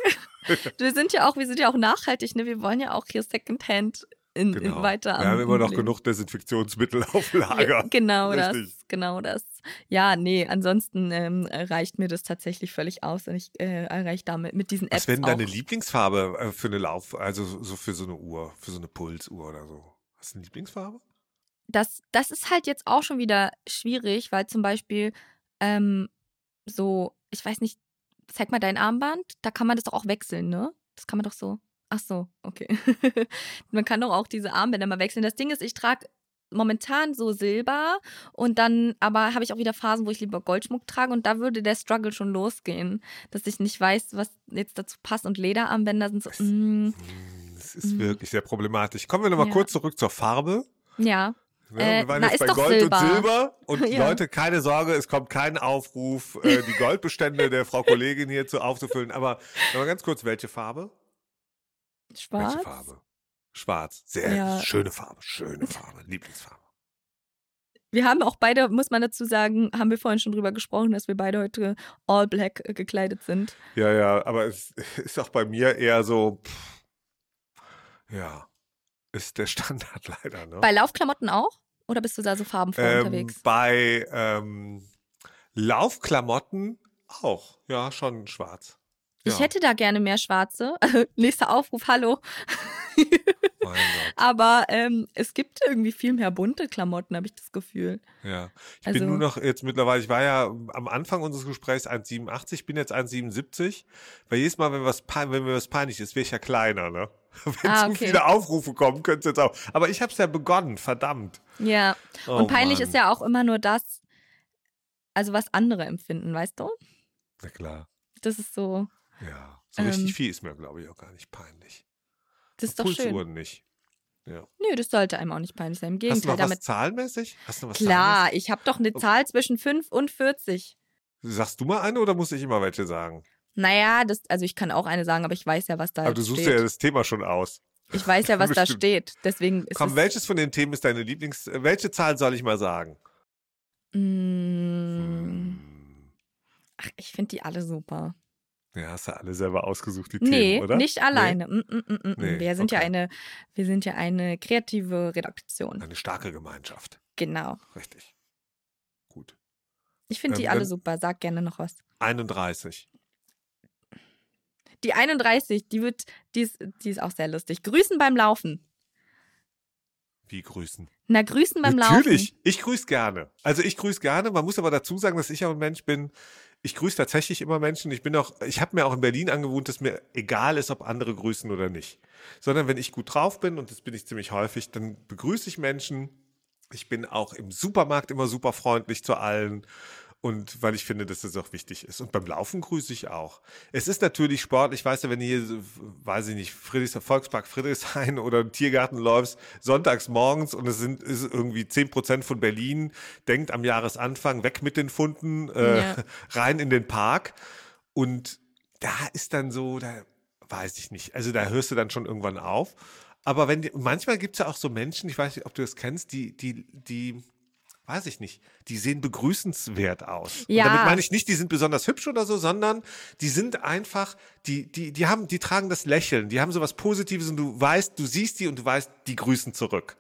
Wir sind ja auch, wir sind ja auch nachhaltig, ne? Wir wollen ja auch hier Secondhand in, in Genau. weiter Wir haben immer noch Leben. genug Desinfektionsmittel auf Lager. Ja, genau Richtig. das, genau das. Ja, nee, ansonsten ähm, reicht mir das tatsächlich völlig aus und ich äh, erreiche damit mit diesen Apps Was wäre denn deine Lieblingsfarbe äh, für eine Lauf, also so- so für so eine Uhr, für so eine Pulsuhr oder so? Hast du eine Lieblingsfarbe? das, das ist halt jetzt auch schon wieder schwierig, weil zum Beispiel ähm, so, ich weiß nicht, zeig mal dein Armband, da kann man das doch auch wechseln, ne? Das kann man doch so. Ach so, okay. man kann doch auch diese Armbänder mal wechseln. Das Ding ist, ich trage momentan so Silber und dann aber habe ich auch wieder Phasen, wo ich lieber Goldschmuck trage und da würde der Struggle schon losgehen, dass ich nicht weiß, was jetzt dazu passt und Lederarmbänder sind so, mm, Hm, Das ist Mhm. wirklich sehr problematisch. Kommen wir nochmal Ja. kurz zurück zur Farbe. ja. Ne, Äh, wir waren na, jetzt ist bei Gold Silber. und Silber. Und Ja. Leute, keine Sorge, es kommt kein Aufruf, äh, die Goldbestände der Frau Kollegin hier zu aufzufüllen. Aber noch mal ganz kurz, welche Farbe? Schwarz. Welche Farbe? Schwarz. Sehr Ja. schöne Farbe, schöne Farbe, Lieblingsfarbe. Wir haben auch beide, muss man dazu sagen, haben wir vorhin schon drüber gesprochen, dass wir beide heute all black äh, gekleidet sind. Ja, ja, aber es ist auch bei mir eher so, pff, ja, ist der Standard leider, ne? Bei Laufklamotten auch? Oder bist du da so farbenfroh ähm, unterwegs? Bei ähm, Laufklamotten auch, ja, schon schwarz. Ja, Ich hätte da gerne mehr schwarze. Nächster Aufruf, hallo. Aber ähm, es gibt irgendwie viel mehr bunte Klamotten, habe ich das Gefühl. ja. Ich Also- bin nur noch jetzt mittlerweile, ich war ja am Anfang unseres Gesprächs 1,87, ich bin jetzt 1,77, weil jedes Mal, wenn was, wenn mir was peinlich ist, wäre ich ja kleiner, ne? Wenn Ah, zu okay. viele Aufrufe kommen, könnte es jetzt auch. Aber ich habe es ja begonnen, verdammt. Ja. Oh, Und peinlich Mann. ist ja auch immer nur das, also was andere empfinden, weißt du? Na klar, Das ist so, ja. So Ähm, richtig viel ist mir, glaube ich, auch gar nicht peinlich. das ist doch schön. nicht. Ja. Nö, das sollte einem auch nicht peinlich sein. Im Hast du Gegenteil, noch was damit. zahlenmäßig? Hast du was Klar, ich habe doch eine Okay. Zahl zwischen 5 und 40. zahlenmäßig? Sagst du mal eine oder muss ich immer welche sagen? Naja, das, also ich kann auch eine sagen, aber ich weiß ja, was da Aber du suchst steht. ja das Thema schon aus. Ich weiß ja, was da steht. Deswegen ist Komm, es. welches von den Themen ist deine Lieblings... äh, Welche Zahl soll ich mal sagen? Mm, Hm. ach, ich finde die alle super. Ja, hast du alle selber ausgesucht, die Nee, Themen, oder? nicht alleine. Mm, mm, mm, mm. Nee, wir sind ja okay. eine, wir sind ja eine kreative Redaktion. Nee, eine starke Gemeinschaft. Genau. Richtig. Gut. Ich finde die Ähm, alle wenn- super. Sag gerne noch was. 31. Die 31, die wird, die ist, die ist auch sehr lustig. Grüßen beim Laufen. Wie grüßen? Na, grüßen beim Natürlich, Laufen. ich grüße gerne. Also ich grüße gerne. Man muss aber dazu sagen, dass ich auch ein Mensch bin. Ich grüße tatsächlich immer Menschen. Ich bin auch, ich habe mir auch in Berlin angewohnt, dass mir egal ist, ob andere grüßen oder nicht. Sondern wenn ich gut drauf bin, und das bin ich ziemlich häufig, dann begrüße ich Menschen. Ich bin auch im Supermarkt immer super freundlich zu allen. Und weil ich finde, dass das auch wichtig ist. Und beim Laufen grüße ich auch. Es ist natürlich Sport. Ich weiß ja, wenn du hier, weiß ich nicht, Friedrichs Volkspark Friedrichshain oder im Tiergarten läufst, sonntags morgens und es sind ist irgendwie 10 Prozent von Berlin, denkt am Jahresanfang, weg mit den Funden, äh, Ja. rein in den Park. Und da ist dann so, da weiß ich nicht. Also da hörst du dann schon irgendwann auf. Aber wenn die, manchmal gibt es ja auch so Menschen, ich weiß nicht, ob du das kennst, die, die, die, weiß ich nicht, die sehen begrüßenswert aus. Ja. Und damit meine ich nicht, die sind besonders hübsch oder so, sondern die sind einfach, die, die, die haben, die tragen das Lächeln, die haben so was Positives und du weißt, du siehst die und du weißt, die grüßen zurück.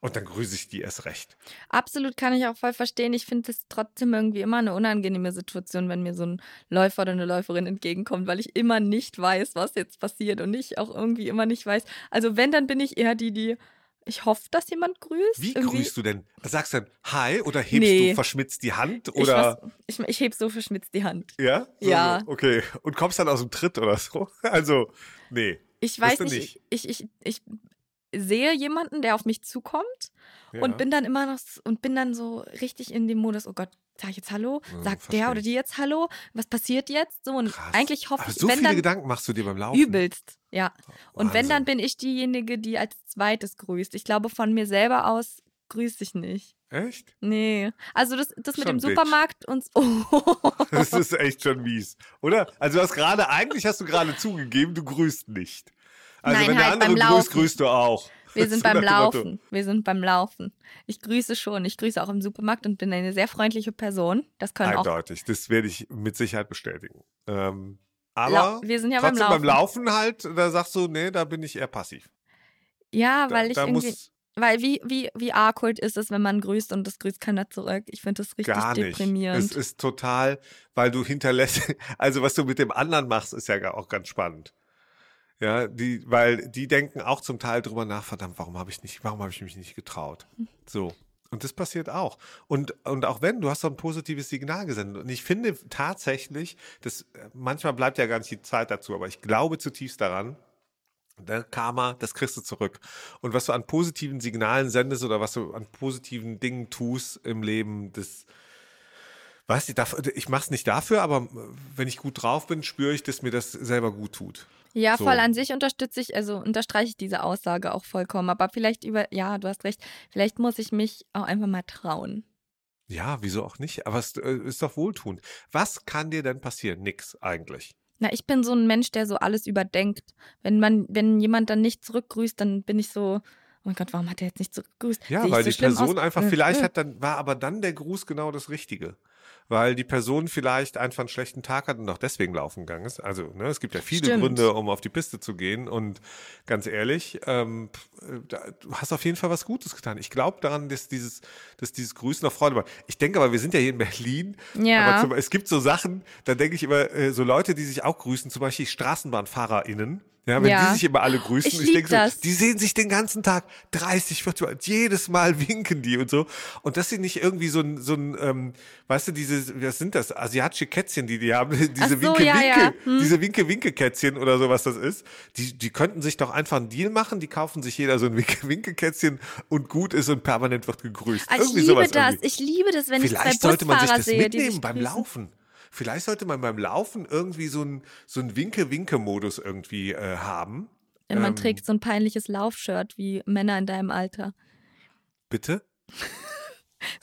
Und dann grüße ich die erst recht. Absolut kann ich auch voll verstehen. Ich finde es trotzdem irgendwie immer eine unangenehme Situation, wenn mir so ein Läufer oder eine Läuferin entgegenkommt, weil ich immer nicht weiß, was jetzt passiert und ich auch irgendwie immer nicht weiß. Also wenn, dann bin ich eher die, die ich hoffe, dass jemand grüßt. Wie irgendwie. grüßt du denn? Sagst du dann Hi oder hebst Nee. du verschmitzt die Hand Ich, oder? was, ich, ich heb so verschmitzt die Hand. Ja? So, Ja. Okay. Und kommst dann aus dem Tritt oder so? Also, nee. Ich weiß nicht, nicht? Ich, ich, ich sehe jemanden, der auf mich zukommt Ja. und bin dann immer noch und bin dann so richtig in dem Modus, oh Gott, sag ich jetzt Hallo? Ja, Sagt versteh der oder die jetzt Hallo? Was passiert jetzt? So und Krass. eigentlich hoffe ich, so wenn viele dann Gedanken machst du dir beim Laufen. übelst, ja. Und wenn Wahnsinn. dann bin ich diejenige, die als zweites grüßt. Ich glaube, von mir selber aus grüße ich nicht. Echt? Nee. Also das, das mit dem. Supermarkt und oh. Das ist echt schon mies, oder? Also du hast gerade, eigentlich hast du gerade zugegeben, du grüßt nicht. Also Nein, wenn der halt andere beim grüßt, Laufen. grüßt du auch. Wir sind So beim dem Motto. Laufen. Wir sind beim Laufen. Ich grüße schon. Ich grüße auch im Supermarkt und bin eine sehr freundliche Person. Das können auch. Eindeutig, das werde ich mit Sicherheit bestätigen. Ähm, Lau- aber wir sind ja beim trotzdem beim Laufen. Laufen halt, da sagst du, nee, da bin ich eher passiv. Ja, Da, weil ich da irgendwie. Weil wie, wie, wie awkward ist es, wenn man grüßt und das grüßt keiner zurück? Ich finde das richtig gar nicht. deprimierend. Es ist total, weil du hinterlässt, also was du mit dem anderen machst, ist ja auch ganz spannend. Ja, die, weil die denken auch zum Teil drüber nach, verdammt, warum habe ich nicht, warum habe ich mich nicht getraut? So. Und das passiert auch. Und, und auch wenn, du hast so ein positives Signal gesendet. Und ich finde tatsächlich, das, manchmal bleibt ja gar nicht die Zeit dazu, aber ich glaube zutiefst daran, der Karma, das kriegst du zurück. Und was du an positiven Signalen sendest oder was du an positiven Dingen tust im Leben, das, weiß ich, ich mach's nicht dafür, aber wenn ich gut drauf bin, spüre ich, dass mir das selber gut tut. Ja, so. voll an sich unterstütze ich, also unterstreiche ich diese Aussage auch vollkommen. Aber vielleicht über, ja, du hast recht, vielleicht muss ich mich auch einfach mal trauen. Ja, wieso auch nicht? Aber es äh, ist doch wohltuend. Was kann dir denn passieren? Nix eigentlich. Na, ich bin so ein Mensch, der so alles überdenkt. Wenn man, wenn jemand dann nicht zurückgrüßt, dann bin ich so, oh mein Gott, warum hat er jetzt nicht zurückgegrüßt? Ja, Sehe ich weil so die Person aus? einfach, Äh, vielleicht äh. hat dann, war aber dann der Gruß genau das Richtige. Weil die Person vielleicht einfach einen schlechten Tag hat und auch deswegen laufen gegangen ist. Also, ne, es gibt ja viele Stimmt. Gründe, um auf die Piste zu gehen. Und ganz ehrlich, ähm, äh, da, du hast auf jeden Fall was Gutes getan. Ich glaube daran, dass dieses, dass dieses Grüßen noch Freude macht. Ich denke aber, wir sind ja hier in Berlin. Ja. Aber zum, es gibt so Sachen, da denke ich immer, äh, so Leute, die sich auch grüßen, zum Beispiel StraßenbahnfahrerInnen. Ja, wenn Ja. die sich immer alle grüßen, Ich ich, denke so, die sehen sich den ganzen Tag 30, 40 Mal, jedes Mal winken die und so. Und das sind nicht irgendwie so ein, so ein, ähm, weißt du, diese, was sind das? Asiatische Kätzchen, die die haben, diese so, Winke, ja, Winke, ja. Hm. diese Winke, Winke Kätzchen oder so, was das ist. Die, die könnten sich doch einfach einen Deal machen, die kaufen sich jeder so ein Winke, Winke Kätzchen und gut ist und permanent wird gegrüßt. Ich irgendwie liebe sowas das. irgendwie. Ich liebe das, wenn ich Vielleicht zwei sollte man sich Busfahrer das sehe, mitnehmen beim. Laufen. Vielleicht sollte man beim Laufen irgendwie so ein so ein Winke-Winke-Modus irgendwie äh, haben. Wenn man Ähm, trägt so ein peinliches Laufshirt wie Männer in deinem Alter. Bitte?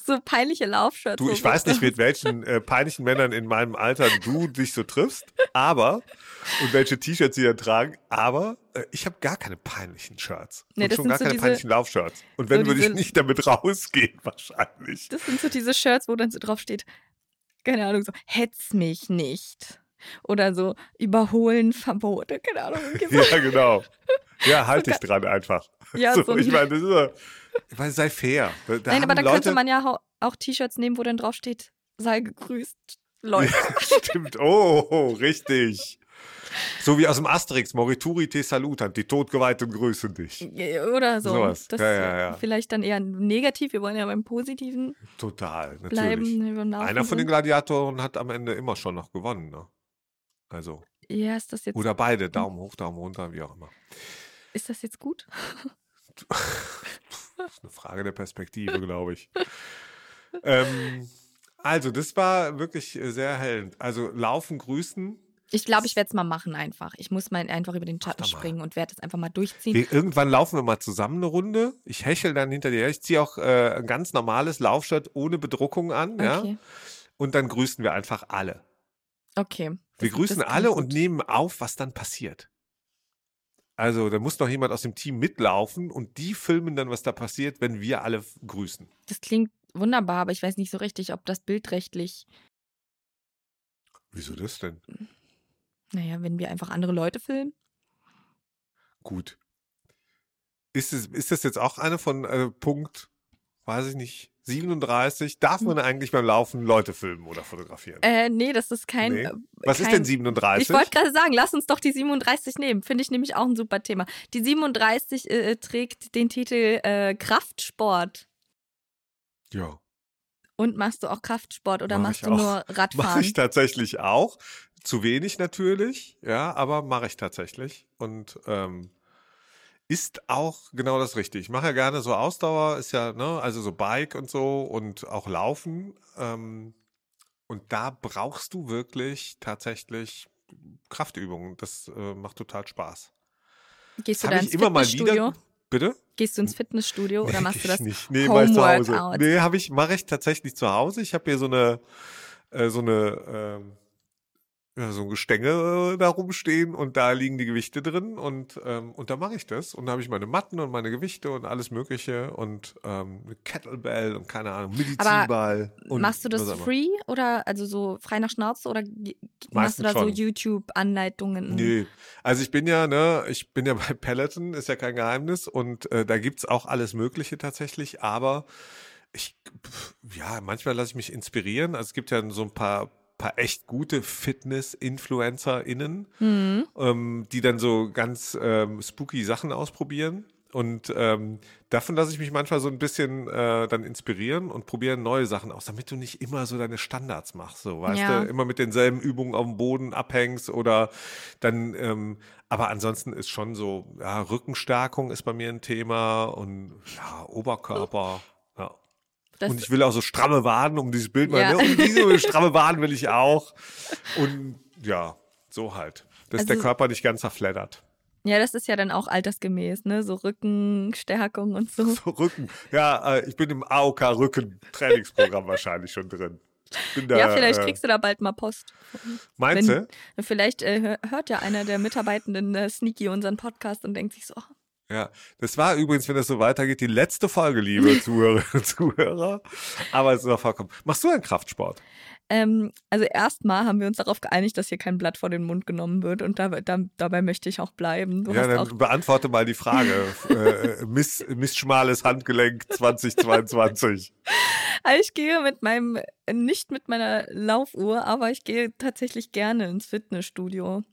So peinliche Laufshirts. Du, so ich weiß nicht, mit welchen äh, peinlichen Männern in meinem Alter du dich so triffst, aber und welche T-Shirts sie dann tragen, aber äh, ich habe gar keine peinlichen Shirts. Nee, und schon gar so keine diese- peinlichen Laufshirts. Und wenn so würde ich nicht damit rausgehen, wahrscheinlich. Das sind so diese Shirts, wo dann so drauf steht, keine Ahnung, so, hetz mich nicht. Oder so, überholen Verbote, keine Ahnung. so. Ja, genau. Ja, halt dich dran einfach. Ja, so, so ich meine, das ist ja, weil sei fair. Da, da Nein, aber da Leute, könnte man ja auch T-Shirts nehmen, wo dann drauf steht, sei gegrüßt, Leute. Stimmt, oh, richtig. So wie aus dem Asterix, Morituri te salutant, die Todgeweihten grüßen dich. Oder so. Sowas. Das Ja, ja, ja. vielleicht dann eher negativ, wir wollen ja beim Positiven Total, natürlich. bleiben. Einer von den. Gladiatoren hat am Ende immer schon noch gewonnen. Ne? Also, Ja, ist das jetzt, oder beide, Daumen hoch, Daumen runter, wie auch immer. ist das jetzt gut? Das ist eine Frage der Perspektive, glaube ich. ähm, also, das war wirklich äh, sehr hellend. Also, laufen, grüßen. Ich glaube, ich werde es mal machen einfach. Ich muss mal einfach über den Schatten springen und werde es einfach mal durchziehen. Wir, irgendwann laufen wir mal zusammen eine Runde. Ich hechel dann hinter dir. Ich ziehe auch äh, ein ganz normales Laufshirt ohne Bedruckung an. Ja? Okay. Und dann grüßen wir einfach alle. Okay. Wir Das- grüßen das alle gut. und nehmen auf, was dann passiert. Also, da muss noch jemand aus dem Team mitlaufen und die filmen dann, was da passiert, wenn wir alle grüßen. Das klingt wunderbar, aber ich weiß nicht so richtig, ob das bildrechtlich, Wieso das denn? Naja, wenn wir einfach andere Leute filmen. Gut. Ist, es, ist das jetzt auch eine von äh, Punkt, weiß ich nicht, 37? Darf man eigentlich beim Laufen Leute filmen oder fotografieren? Hm. Äh, nee, das ist kein. Nee. äh, Was ist kein, denn 37? Ich wollte gerade sagen, lass uns doch die 37 nehmen. Finde ich nämlich auch ein super Thema. Die 37 äh, trägt den Titel äh, Kraftsport. ja. Und machst du auch Kraftsport oder Mach machst du auch. nur Mache Radfahren? ich tatsächlich auch. Zu wenig natürlich, ja, aber mache ich tatsächlich. Und ähm, ist auch genau das Richtige. Ich mache ja gerne so Ausdauer, ist ja, ne, also so Bike und so und auch Laufen. Ähm, und da brauchst du wirklich tatsächlich Kraftübungen. Das äh, macht total Spaß. Gehst du da ins Fitnessstudio? Bitte? Gehst du ins Fitnessstudio oder machst du das nicht. Nee, mach ich zu Hause. Nee, habe ich, mache ich tatsächlich zu Hause. Ich habe hier so eine, äh, so eine, ähm, ja, so ein Gestänge äh, da rumstehen und da liegen die Gewichte drin und, ähm, und da mache ich das. Und da habe ich meine Matten und meine Gewichte und alles Mögliche und ähm, eine Kettlebell und keine Ahnung, Medizinball. und Machst du das free oder also so frei nach Schnauze oder machst du da so schon. YouTube-Anleitungen? Nö. Also ich bin ja, ne, ich bin ja bei Peloton, ist ja kein Geheimnis und äh, da gibt's auch alles Mögliche tatsächlich, aber ich, ja, manchmal lasse ich mich inspirieren. Also es gibt ja so ein paar, paar echt gute Fitness-InfluencerInnen, Hm. ähm, die dann so ganz ähm, spooky Sachen ausprobieren. Und ähm, davon lasse ich mich manchmal so ein bisschen äh, dann inspirieren und probiere neue Sachen aus, damit du nicht immer so deine Standards machst, so weißt Ja. du, immer mit denselben Übungen auf dem Boden abhängst oder dann, ähm, aber ansonsten ist schon so, ja, Rückenstärkung ist bei mir ein Thema und ja, Oberkörper. Das, Und ich will auch so stramme Waden, um dieses Bild mal, Ja. ne? Und diese stramme Waden will ich auch. Und ja, so halt. Dass der Also- Körper nicht ganz zerfleddert. ja, das ist ja dann auch altersgemäß, ne? So Rückenstärkung und so. So Rücken. Ja, äh, ich bin im AOK Rücken Trainingsprogramm wahrscheinlich schon drin. Da, ja, vielleicht äh, kriegst du da bald mal Post. Meinst wenn- du? Vielleicht äh, hör- hört ja einer der Mitarbeitenden äh, Sneaky unseren Podcast und denkt sich so, ach, Ja, das war übrigens, wenn das so weitergeht, die letzte Folge, liebe Zuhörerinnen und Zuhörer. Aber es ist auch vollkommen. Machst du einen Kraftsport? Ähm, also erstmal haben wir uns darauf geeinigt, dass hier kein Blatt vor den Mund genommen wird und da, da, dabei möchte ich auch bleiben. Du ja, dann auch, beantworte mal die Frage. äh, Miss, Miss Schmales Handgelenk 2022. Also ich gehe mit meinem, nicht mit meiner Laufuhr, aber ich gehe tatsächlich gerne ins Fitnessstudio.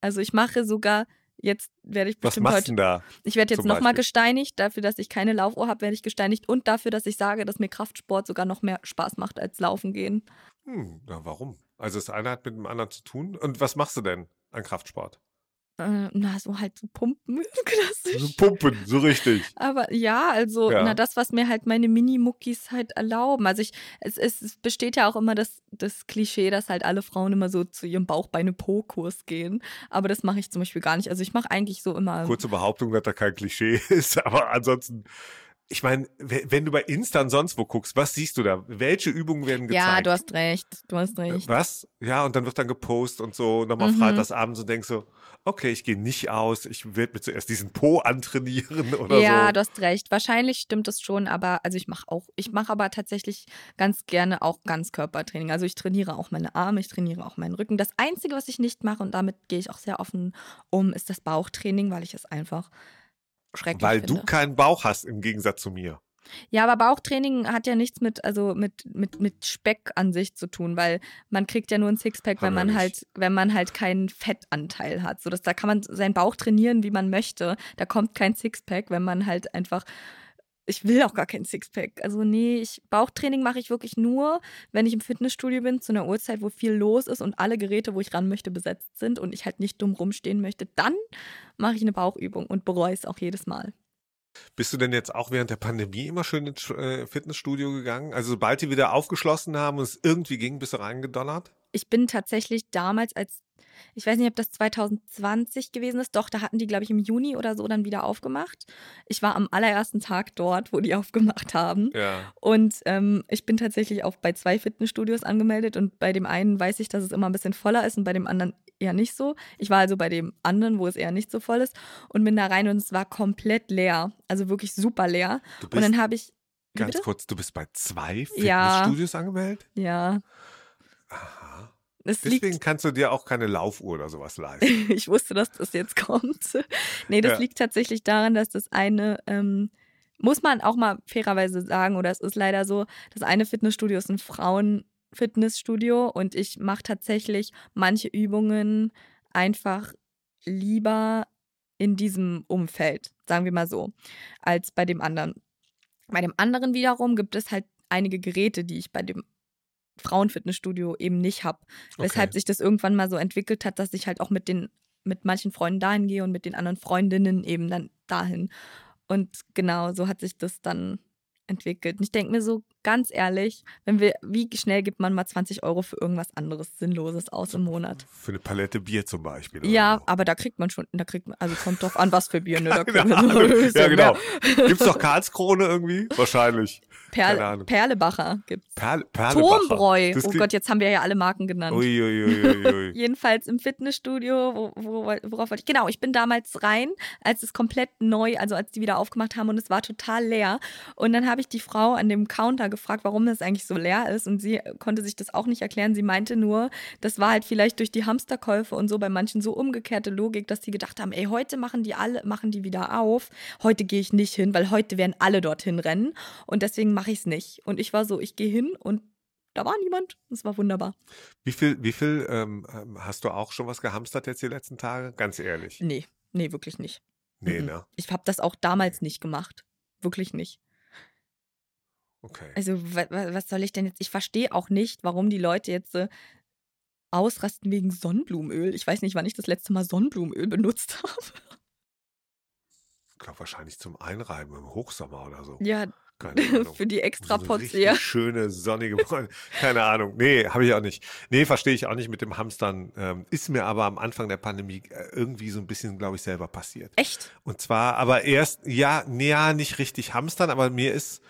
Also ich mache sogar, jetzt werde ich Was bestimmt machst du heute, denn da? ich werde jetzt nochmal gesteinigt, dafür, dass ich keine Laufuhr habe, werde ich gesteinigt und dafür, dass ich sage, dass mir Kraftsport sogar noch mehr Spaß macht als Laufen gehen. Hm, na, warum? Also das eine hat mit dem anderen zu tun. Und was machst du denn an Kraftsport? Äh, na, so halt so pumpen, klassisch. So Pumpen, so richtig. Aber ja, also, Ja. na, das, was mir halt meine Mini-Muckis halt erlauben. Also ich, es, es, es besteht ja auch immer das, das Klischee, dass halt alle Frauen immer so zu ihrem Bauchbeine-Po-Kurs gehen. Aber das mache ich zum Beispiel gar nicht. Also ich mache eigentlich so immer. Kurze Behauptung, dass da kein Klischee ist, aber ansonsten, ich meine, we- wenn du bei Insta und sonst wo guckst, was siehst du da? Welche Übungen werden gezeigt? ja, du hast recht. Du hast recht. Was? Ja, und dann wird dann gepostet und so, nochmal Mhm. freitagsabends und denkst so, okay, ich gehe nicht aus, ich werde mir zuerst diesen Po antrainieren oder ja, so. du hast recht. Wahrscheinlich stimmt das schon, aber also ich mache auch, ich mache aber tatsächlich ganz gerne auch Ganzkörpertraining. Also ich trainiere auch meine Arme, ich trainiere auch meinen Rücken. Das Einzige, was ich nicht mache, und damit gehe ich auch sehr offen um, ist das Bauchtraining, weil ich es einfach schrecklich Weil finde. du keinen Bauch hast im Gegensatz zu mir. Ja, aber Bauchtraining hat ja nichts mit, also mit, mit, mit Speck an sich zu tun, weil man kriegt ja nur ein Sixpack, wenn Haben wir man halt, wenn man halt keinen Fettanteil hat. So, dass da kann man seinen Bauch trainieren, wie man möchte. Da kommt kein Sixpack, wenn man halt einfach. Ich will auch gar kein Sixpack. Also nee, ich, Bauchtraining mache ich wirklich nur, wenn ich im Fitnessstudio bin, zu einer Uhrzeit, wo viel los ist und alle Geräte, wo ich ran möchte, besetzt sind und ich halt nicht dumm rumstehen möchte. Dann mache ich eine Bauchübung und bereue es auch jedes Mal. Bist du denn jetzt auch während der Pandemie immer schön ins äh, Fitnessstudio gegangen? Also sobald die wieder aufgeschlossen haben und es irgendwie ging, bist du reingedonnert? ich bin tatsächlich damals als, ich weiß nicht, ob das 2020 gewesen ist, doch, da hatten die, glaube ich, im Juni oder so dann wieder aufgemacht. Ich war am allerersten Tag dort, wo die aufgemacht haben. Ja. Und ähm, ich bin tatsächlich auch bei zwei Fitnessstudios angemeldet und bei dem einen weiß ich, dass es immer ein bisschen voller ist und bei dem anderen eher nicht so. Ich war also bei dem anderen, wo es eher nicht so voll ist und bin da rein und es war komplett leer. Also wirklich super leer. Und dann habe ich. Ganz bitte? kurz, du bist bei zwei Ja. Fitnessstudios angemeldet? Ja. Aha. Es Deswegen liegt kannst du dir auch keine Laufuhr oder sowas leisten. ich wusste, dass das jetzt kommt. nee, das Ja. liegt tatsächlich daran, dass das eine, ähm, muss man auch mal fairerweise sagen, oder es ist leider so, das eine Fitnessstudio ist ein Frauen-Fitnessstudio und ich mache tatsächlich manche Übungen einfach lieber in diesem Umfeld, sagen wir mal so, als bei dem anderen. Bei dem anderen wiederum gibt es halt einige Geräte, die ich bei dem Frauenfitnessstudio eben nicht habe. Weshalb Okay. sich das irgendwann mal so entwickelt hat, dass ich halt auch mit den, mit manchen Freunden dahin gehe und mit den anderen Freundinnen eben dann dahin. Und genau, so hat sich das dann entwickelt. Und ich denke mir so ganz ehrlich, wenn wir, wie schnell gibt man mal 20 Euro für irgendwas anderes Sinnloses aus im Monat? Für eine Palette Bier zum Beispiel. Ja, so. aber da kriegt man schon, da kriegt man, also kommt drauf an, was für Bier, ne? Da Keine Ahnung. bisschen ja, genau. mehr. Gibt's doch Karlskrone irgendwie? Wahrscheinlich. Perl. Perlebacher gibt's. Perle, Perlebacher. Turmbräu. Das Oh Gott, jetzt haben wir ja alle Marken genannt. Ui, ui, ui. Jedenfalls im Fitnessstudio, wo, wo, worauf wollte ich? Genau, ich bin damals rein, als es komplett neu, also als die wieder aufgemacht haben und es war total leer. Und dann habe ich die Frau an dem Counter gefragt, warum das eigentlich so leer ist. Und sie konnte sich das auch nicht erklären. Sie meinte nur, das war halt vielleicht durch die Hamsterkäufe und so bei manchen so umgekehrte Logik, dass die gedacht haben, ey, heute machen die alle, machen die wieder auf. Heute gehe ich nicht hin, weil heute werden alle dorthin rennen. Und deswegen mache ich es nicht. Und ich war so, ich gehe hin und da war niemand. Es war wunderbar. Wie viel, wie viel ähm, ähm, hast du auch schon was gehamstert jetzt die letzten Tage? Ganz ehrlich. Nee, nee, wirklich nicht. Nee, Mhm. ne? Ich habe das auch damals nicht gemacht. Wirklich nicht. Okay. Also, wa wa was soll ich denn jetzt? Ich verstehe auch nicht, warum die Leute jetzt äh, ausrasten wegen Sonnenblumenöl. Ich weiß nicht, wann ich das letzte Mal Sonnenblumenöl benutzt habe. Ich glaube wahrscheinlich zum Einreiben im Hochsommer oder so. Ja, Keine Ahnung. für die extra so Pots, richtig ja. schöne sonnige Bräune. Keine Ahnung. Nee, habe ich auch nicht. Nee, verstehe ich auch nicht mit dem Hamstern. Ähm, ist mir aber am Anfang der Pandemie äh, irgendwie so ein bisschen, glaube ich, selber passiert. Echt? Und zwar aber erst, ja, nee, ja, nicht richtig hamstern, aber mir ist,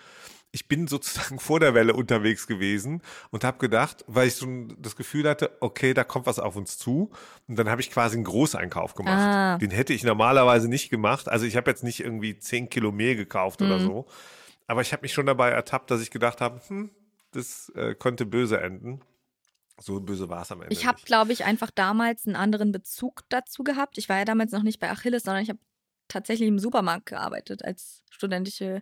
ich bin sozusagen vor der Welle unterwegs gewesen und habe gedacht, weil ich so das Gefühl hatte, okay, da kommt was auf uns zu. Und dann habe ich quasi einen Großeinkauf gemacht. Ah. Den hätte ich normalerweise nicht gemacht. Also ich habe jetzt nicht irgendwie zehn Kilo Mehl gekauft mhm. oder so. Aber ich habe mich schon dabei ertappt, dass ich gedacht habe, hm, das äh, könnte böse enden. So böse war es am Ende. Ich habe, glaube ich, einfach damals einen anderen Bezug dazu gehabt. Ich war ja damals noch nicht bei Achilles, sondern ich habe tatsächlich im Supermarkt gearbeitet als studentische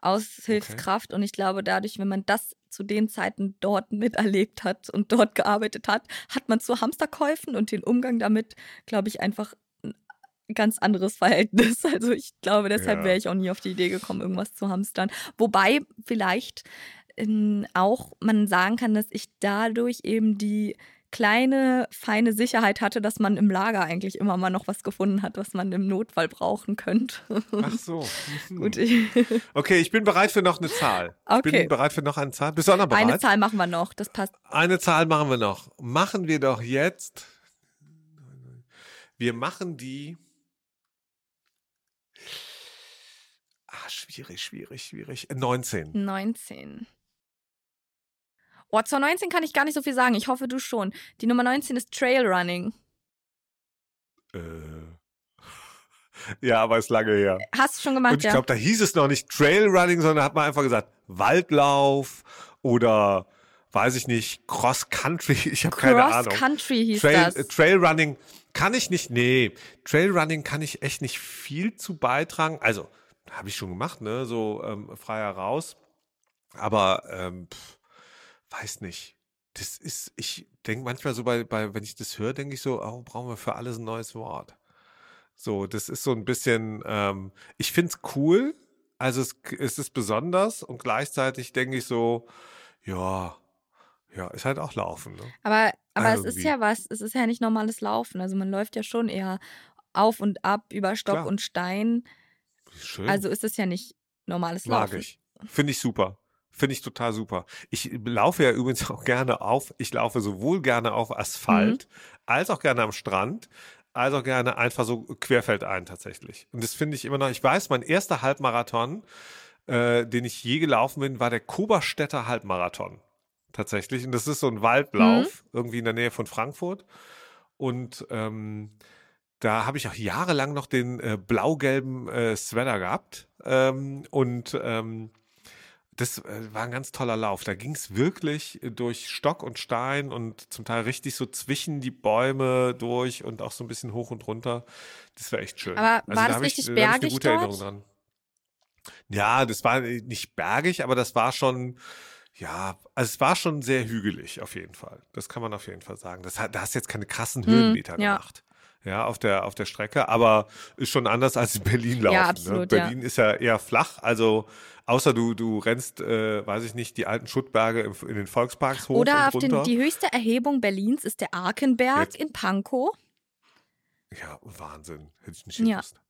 Aushilfskraft. Okay. Und ich glaube, dadurch, wenn man das zu den Zeiten dort miterlebt hat und dort gearbeitet hat, hat man zu Hamsterkäufen und den Umgang damit, glaube ich, einfach ein ganz anderes Verhältnis. Also ich glaube, deshalb ja. wäre ich auch nie auf die Idee gekommen, irgendwas zu hamstern. Wobei vielleicht ähm, auch man sagen kann, dass ich dadurch eben die kleine, feine Sicherheit hatte, dass man im Lager eigentlich immer mal noch was gefunden hat, was man im Notfall brauchen könnte. Ach so. Gut. Okay, ich bin bereit für noch eine Zahl. Okay. Ich bin bereit für noch eine Zahl. Bist du auch noch bereit? Eine Zahl machen wir noch, das passt. Eine Zahl machen wir noch. Machen wir doch jetzt. Wir machen die. Ah, schwierig, schwierig, schwierig. 19. 19. Oh, zur 19 kann ich gar nicht so viel sagen. Ich hoffe, du schon. Die Nummer 19 ist Trailrunning. Äh. Ja, aber ist lange her. Hast du schon gemacht, Und ich glaube, da hieß es noch nicht Trailrunning, sondern hat man einfach gesagt Waldlauf oder weiß ich nicht, Cross Country. Ich habe keine Ahnung. Cross Country hieß Trail, das. Äh, Trailrunning kann ich nicht. Nee, Trailrunning kann ich echt nicht viel zu beitragen. Also habe ich schon gemacht, ne, so ähm, frei heraus. Aber ähm, pff, weiß nicht. Das ist, ich denke manchmal so bei, bei, wenn ich das höre, denke ich so, oh, brauchen wir für alles ein neues Wort. So, das ist so ein bisschen, ähm, ich finde es cool, also es, es ist besonders und gleichzeitig denke ich so, ja, ja, ist halt auch Laufen. Ne? Aber, aber also es ist ja was, es ist ja nicht normales Laufen. Also man läuft ja schon eher auf und ab über Stock Klar. und Stein. Schön. Also ist es ja nicht normales Laufen. Mag ich. Finde ich super. Finde ich total super. Ich laufe ja übrigens auch gerne auf, ich laufe sowohl gerne auf Asphalt, mhm. als auch gerne am Strand, als auch gerne einfach so querfeldein tatsächlich. Und das finde ich immer noch, ich weiß, mein erster Halbmarathon, äh, den ich je gelaufen bin, war der Koberstädter Halbmarathon. Tatsächlich. Und das ist so ein Waldlauf, mhm. irgendwie in der Nähe von Frankfurt. Und ähm, da habe ich auch jahrelang noch den äh, blau-gelben äh, Sweater gehabt. Ähm, und ähm, das äh, war ein ganz toller Lauf. Da ging es wirklich durch Stock und Stein und zum Teil richtig so zwischen die Bäume durch und auch so ein bisschen hoch und runter. Das war echt schön. Aber also war das richtig ich, bergig da ich eine gute dort? Erinnerung dran. Ja, das war nicht bergig, aber das war schon, ja, also es war schon sehr hügelig auf jeden Fall. Das kann man auf jeden Fall sagen. Das hat, da hast jetzt keine krassen hm, Höhenmeter hm, ja. gemacht ja, auf der, auf der Strecke, aber ist schon anders als in Berlin laufen. Ja, ne? absolut, ne? Berlin ja. ist ja eher flach, also außer du, du rennst, äh, weiß ich nicht, die alten Schuttberge im, in den Volksparks hoch Oder auf den, die höchste Erhebung Berlins ist der Arkenberg Jetzt. in Pankow. Ja, Wahnsinn. Hätte ich nicht gewusst. Ja.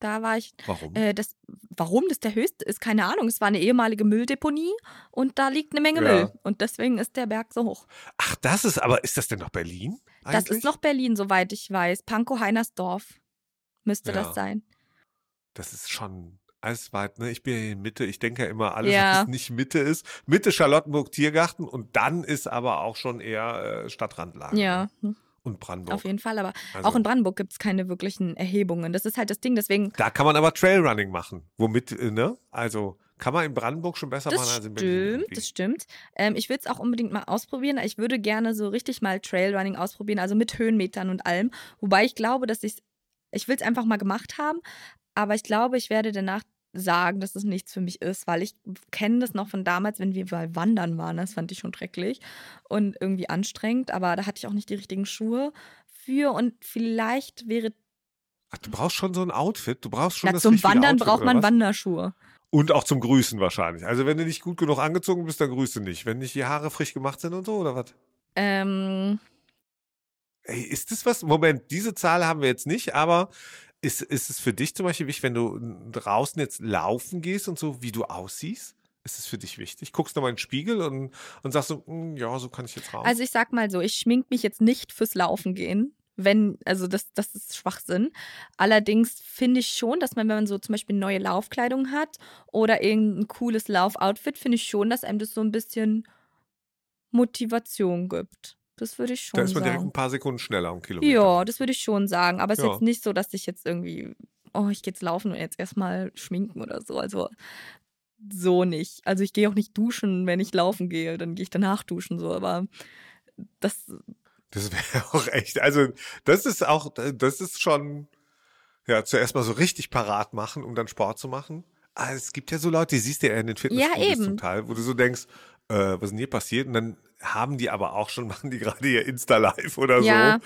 Da war ich. Warum? Äh, das, warum das der höchste ist, keine Ahnung. Es war eine ehemalige Mülldeponie und da liegt eine Menge ja. Müll. Und deswegen ist der Berg so hoch. Ach, das ist, aber ist das denn noch Berlin? Eigentlich? Das ist noch Berlin, soweit ich weiß. Pankow-Heinersdorf müsste ja. das sein. Das ist schon alles weit, ne? Ich bin ja in Mitte. Ich denke ja immer, alles, ja. was nicht Mitte ist. Mitte Charlottenburg, Tiergarten und dann ist aber auch schon eher äh, Stadtrandlage. Ja. Ne? Und Brandenburg. Auf jeden Fall, aber also, auch in Brandenburg gibt es keine wirklichen Erhebungen. Das ist halt das Ding, deswegen. Da kann man aber Trailrunning machen. Womit, äh, ne? Also kann man in Brandenburg schon besser das machen als in Berlin. Stimmt, das stimmt. Ähm, ich würde es auch unbedingt mal ausprobieren. Ich würde gerne so richtig mal Trailrunning ausprobieren, also mit Höhenmetern und allem. Wobei ich glaube, dass ich ich will es einfach mal gemacht haben, aber ich glaube, ich werde danach sagen, dass es nichts für mich ist, weil ich kenne das noch von damals, wenn wir mal wandern waren. Das fand ich schon schrecklich und irgendwie anstrengend, aber da hatte ich auch nicht die richtigen Schuhe für und vielleicht wäre Ach, du brauchst schon so ein Outfit. Du brauchst schon Na, das Zum Wandern Outfit, braucht man Wanderschuhe. Und auch zum Grüßen wahrscheinlich. Also wenn du nicht gut genug angezogen bist, dann grüßt du nicht. Wenn nicht die Haare frisch gemacht sind und so, oder was? Ähm. Ey, ist das was? Moment, diese Zahl haben wir jetzt nicht, aber ist, ist es für dich zum Beispiel wichtig, wenn du draußen jetzt laufen gehst und so, wie du aussiehst? Ist es für dich wichtig? Guckst du mal in den Spiegel und, und sagst so, hm, ja, so kann ich jetzt raus. Also ich sag mal so, ich schmink mich jetzt nicht fürs Laufen gehen wenn, also das, das ist Schwachsinn. Allerdings finde ich schon, dass man, wenn man so zum Beispiel neue Laufkleidung hat oder irgendein cooles Laufoutfit, finde ich schon, dass einem das so ein bisschen Motivation gibt. Das würde ich schon Da ist man sagen. direkt ein paar Sekunden schneller am Kilometer. Ja, das würde ich schon sagen. Aber es ist Ja. jetzt nicht so, dass ich jetzt irgendwie, oh, ich gehe jetzt laufen und jetzt erstmal schminken oder so. Also so nicht. Also ich gehe auch nicht duschen, wenn ich laufen gehe. Dann gehe ich danach duschen so. Aber das, Das wäre auch echt, also das ist auch, das ist schon, ja, zuerst mal so richtig parat machen, um dann Sport zu machen. Ah, es gibt ja so Leute, die siehst du ja in den Fitnessstudios eben. zum Teil, wo du so denkst, äh, was ist denn hier passiert? Und dann haben die aber auch schon, machen die gerade ihr Insta-Live oder Ja.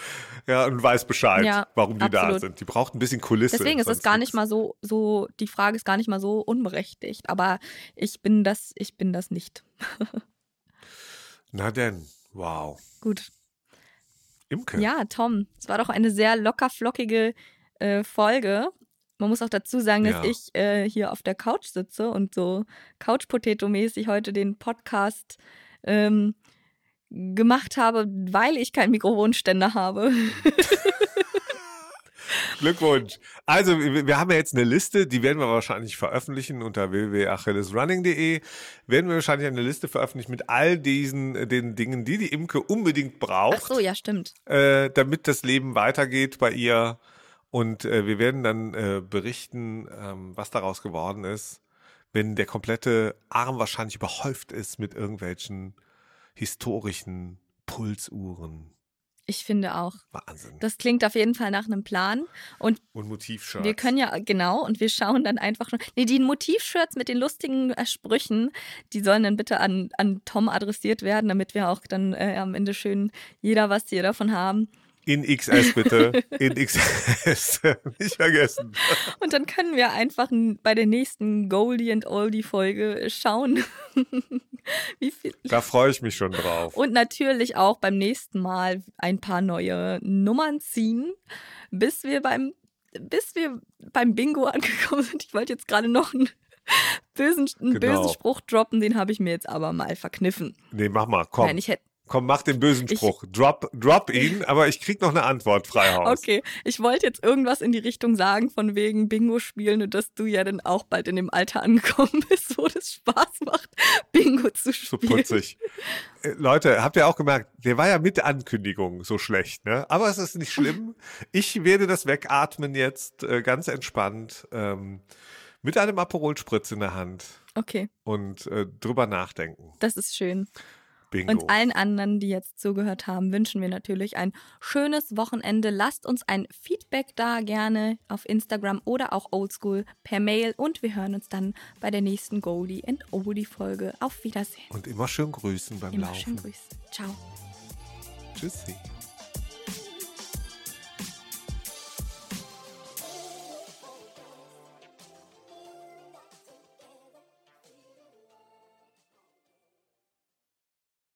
so. Ja, und weiß Bescheid, Ja, warum die da absolut. sind. Die braucht ein bisschen Kulisse. deswegen ist es gar nicht mal so, so, die Frage ist gar nicht mal so unberechtigt. Aber ich bin das, ich bin das nicht. Na denn, wow. Gut. Imke. Ja, Tom, es war doch eine sehr lockerflockige äh, Folge. Man muss auch dazu sagen, dass Ja. ich äh, hier auf der Couch sitze und so Couch-Potato-mäßig heute den Podcast ähm, gemacht habe, weil ich keinen Mikrofonständer habe. Glückwunsch. Also, wir haben ja jetzt eine Liste, die werden wir wahrscheinlich veröffentlichen unter www.achillesrunning.de. Werden wir wahrscheinlich eine Liste veröffentlichen mit all diesen äh, den Dingen, die die Imke unbedingt braucht, Ach so, ja, stimmt. äh, damit das Leben weitergeht bei ihr. Und äh, wir werden dann äh, berichten, ähm, was daraus geworden ist, wenn der komplette Arm wahrscheinlich überhäuft ist mit irgendwelchen historischen Pulsuhren. Ich finde auch. Wahnsinn. Das klingt auf jeden Fall nach einem Plan. Und Und Motivshirts. wir können ja, genau, und wir schauen dann einfach schon. Nee, die Motivshirts mit den lustigen äh, Sprüchen, die sollen dann bitte an, an Tom adressiert werden, damit wir auch dann äh, am Ende schön jeder was hier davon haben. In XS bitte. In XS. Nicht vergessen. Und dann können wir einfach bei der nächsten Goldie and Oldie Folge schauen, wie viel. Da freue ich mich schon drauf. Und natürlich auch beim nächsten Mal ein paar neue Nummern ziehen, bis wir beim, bis wir beim Bingo angekommen sind. Ich wollte jetzt gerade noch einen bösen, einen Genau. bösen Spruch droppen, den habe ich mir jetzt aber mal verkniffen. Nee, mach mal, komm. Nein, ich hätte. Komm, mach den bösen Ich- Spruch. Drop, drop ihn, aber ich krieg noch eine Antwort, Freihaus. Okay, ich wollte jetzt irgendwas in die Richtung sagen, von wegen Bingo spielen und dass du ja dann auch bald in dem Alter angekommen bist, wo das Spaß macht, Bingo zu So spielen. putzig. Äh, Leute, habt ihr auch gemerkt, der war ja mit der Ankündigung so schlecht, ne? Aber es ist nicht schlimm. Ich werde das wegatmen jetzt äh, ganz entspannt ähm, mit einem Aperol-Spritz in der Hand Okay, und äh, drüber nachdenken. das ist schön. Bingo. Und allen anderen, die jetzt zugehört haben, wünschen wir natürlich ein schönes Wochenende. Lasst uns ein Feedback da gerne auf Instagram oder auch oldschool per Mail und wir hören uns dann bei der nächsten Goldie and Oldie Folge. Auf Wiedersehen. und immer schön grüßen beim Immer Laufen. schön grüßen. Ciao. Tschüssi.